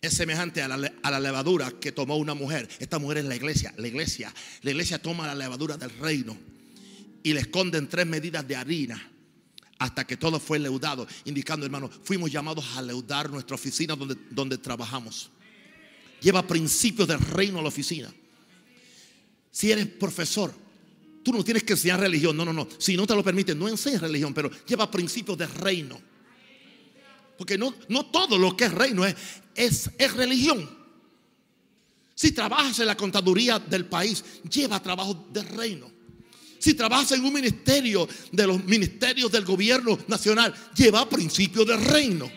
es semejante a la, a la, levadura que tomó una mujer. Esta mujer es la iglesia. La iglesia, la iglesia toma la levadura del reino y le esconden tres medidas de harina hasta que todo fue leudado, indicando, hermano, fuimos llamados a leudar nuestra oficina donde, donde trabajamos. Lleva principios del reino a la oficina. Si eres profesor, tú no tienes que enseñar religión, no, no, no. Si no te lo permite, no enseñes religión, pero lleva principios del reino. Porque no, no todo lo que es reino es, es, religión. Si trabajas en la contaduría del país, lleva trabajo del reino. Si trabajas en un ministerio de los ministerios del gobierno nacional, lleva principios del reino.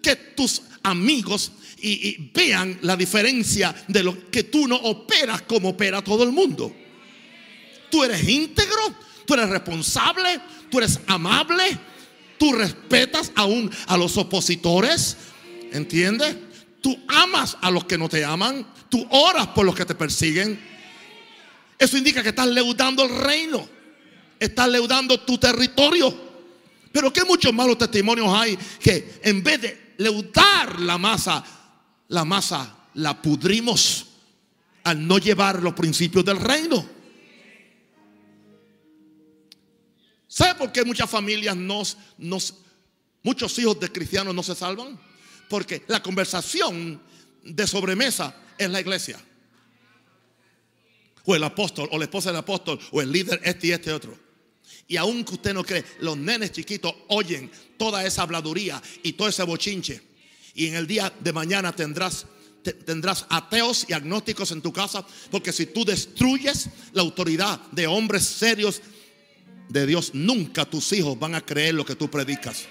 Que tus amigos y, vean la diferencia de lo que tú no operas como opera todo el mundo. Tú eres íntegro, tú eres responsable, tú eres amable, tú respetas aún a los opositores, ¿entiendes? Tú amas a los que no te aman, tú oras por los que te persiguen. Eso indica que estás leudando el reino. Estás leudando tu territorio. Pero que muchos malos testimonios hay que en vez de leudar la masa, la masa la pudrimos al no llevar los principios del reino. ¿Sabe por qué muchas familias nos, muchos hijos de cristianos no se salvan? Porque la conversación de sobremesa es la iglesia o el apóstol, o la esposa del apóstol, o el líder este y este otro. Y aun que usted no cree, los nenes chiquitos oyen toda esa habladuría y todo ese bochinche. Y en el día de mañana tendrás, tendrás ateos y agnósticos en tu casa. Porque si tú destruyes la autoridad de hombres serios de Dios, nunca tus hijos van a creer lo que tú predicas.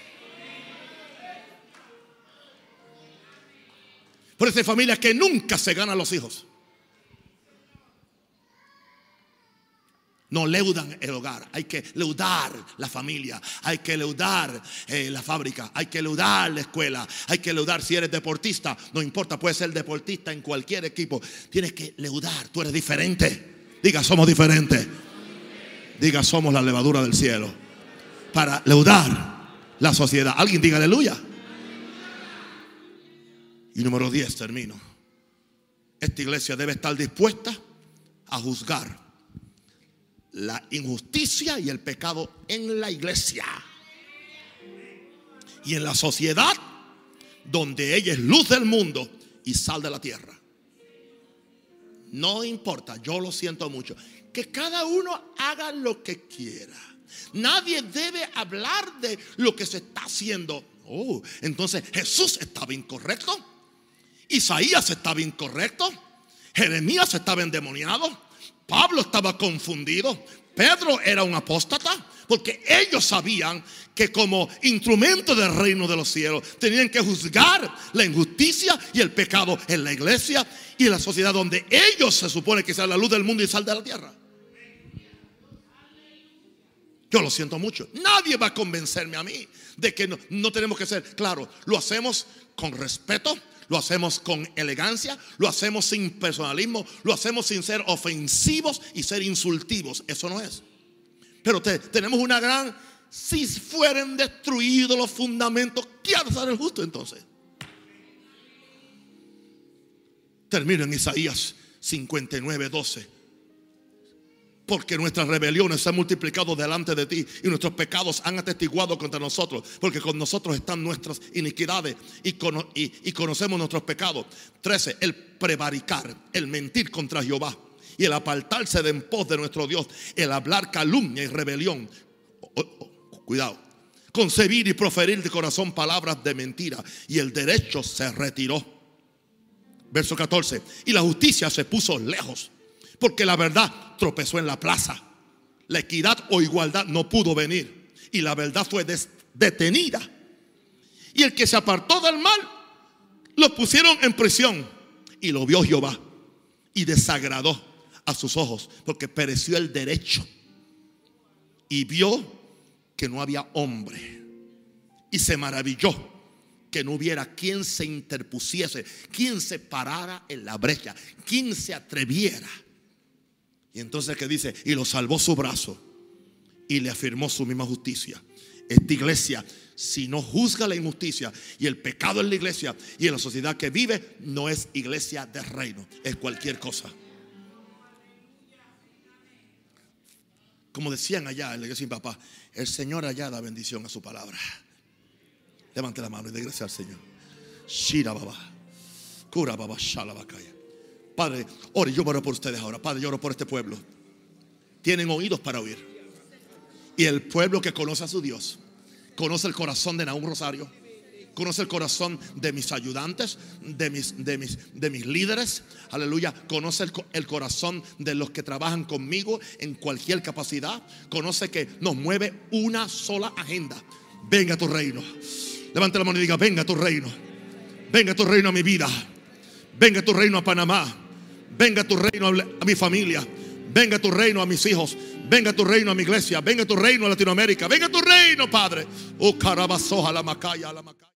Por esa familia que nunca se ganan los hijos. No leudan el hogar, hay que leudar la familia, hay que leudar eh, la fábrica, hay que leudar la escuela, hay que leudar si eres deportista, no importa, puedes ser deportista en cualquier equipo, tienes que leudar, tú eres diferente. Diga, somos diferentes. Diga, somos la levadura del cielo. Para leudar la sociedad. Alguien diga aleluya. Y número 10, termino. Esta iglesia debe estar dispuesta a juzgar la injusticia y el pecado en la iglesia. Y en la sociedad donde ella es luz del mundo y sal de la tierra. No importa, yo lo siento mucho. Que cada uno haga lo que quiera. Nadie debe hablar de lo que se está haciendo. Oh, entonces Jesús estaba incorrecto. Isaías estaba incorrecto. Jeremías estaba endemoniado. Pablo estaba confundido. Pedro era un apóstata porque ellos sabían que como instrumento del reino de los cielos tenían que juzgar la injusticia y el pecado en la iglesia y en la sociedad donde ellos se supone que sean la luz del mundo y sal de la tierra. Yo lo siento mucho. Nadie va a convencerme a mí de que no, no tenemos que ser, claro, lo hacemos con respeto, lo hacemos con elegancia, lo hacemos sin personalismo, lo hacemos sin ser ofensivos y ser insultivos. Eso no es. Pero tenemos una gran, si fueren destruidos los fundamentos, ¿qué ha de ser el justo entonces? Termino en Isaías 59, 12 porque nuestras rebeliones se han multiplicado delante de ti y nuestros pecados han atestiguado contra nosotros. Porque con nosotros están nuestras iniquidades y, conocemos nuestros pecados. 13. El prevaricar, el mentir contra Jehová y el apartarse de en pos de nuestro Dios. El hablar calumnia y rebelión. cuidado. Concebir y proferir de corazón palabras de mentira. Y el derecho se retiró. Verso 14. Y la justicia se puso lejos porque la verdad tropezó en la plaza. La equidad o igualdad no pudo venir. Y la verdad fue detenida. Y el que se apartó del mal, lo pusieron en prisión. Y lo vio Jehová. Y desagradó a sus ojos. Porque pereció el derecho. Y vio que no había hombre. Y se maravilló que no hubiera quien se interpusiese, quien se parara en la brecha, quien se atreviera y entonces que dice, y lo salvó su brazo y le afirmó su misma justicia. Esta iglesia, si no juzga la injusticia y el pecado en la iglesia y en la sociedad que vive, no es iglesia de reino, es cualquier cosa. Como decían allá en la iglesia papá, el Señor allá da bendición a su palabra. Levante la mano y dé al Señor. Shira baba. Cura baba shalabakaya. Padre, ore, yo oro por ustedes ahora. Padre, yo oro por este pueblo. Tienen oídos para oír. Y el pueblo que conoce a su Dios, conoce el corazón de Naúm Rosario conoce el corazón de mis ayudantes, de mis, de mis, de mis líderes. Aleluya. Conoce el, corazón de los que trabajan conmigo en cualquier capacidad. Conoce que nos mueve una sola agenda. Venga a tu reino. Levante la mano y diga, venga a tu reino. Venga a tu reino a mi vida. Venga a tu reino a Panamá. Venga tu reino a mi familia. Venga tu reino a mis hijos. Venga tu reino a mi iglesia. Venga tu reino a Latinoamérica. Venga tu reino, Padre. Oh, carabasoja la macaya, la macaya.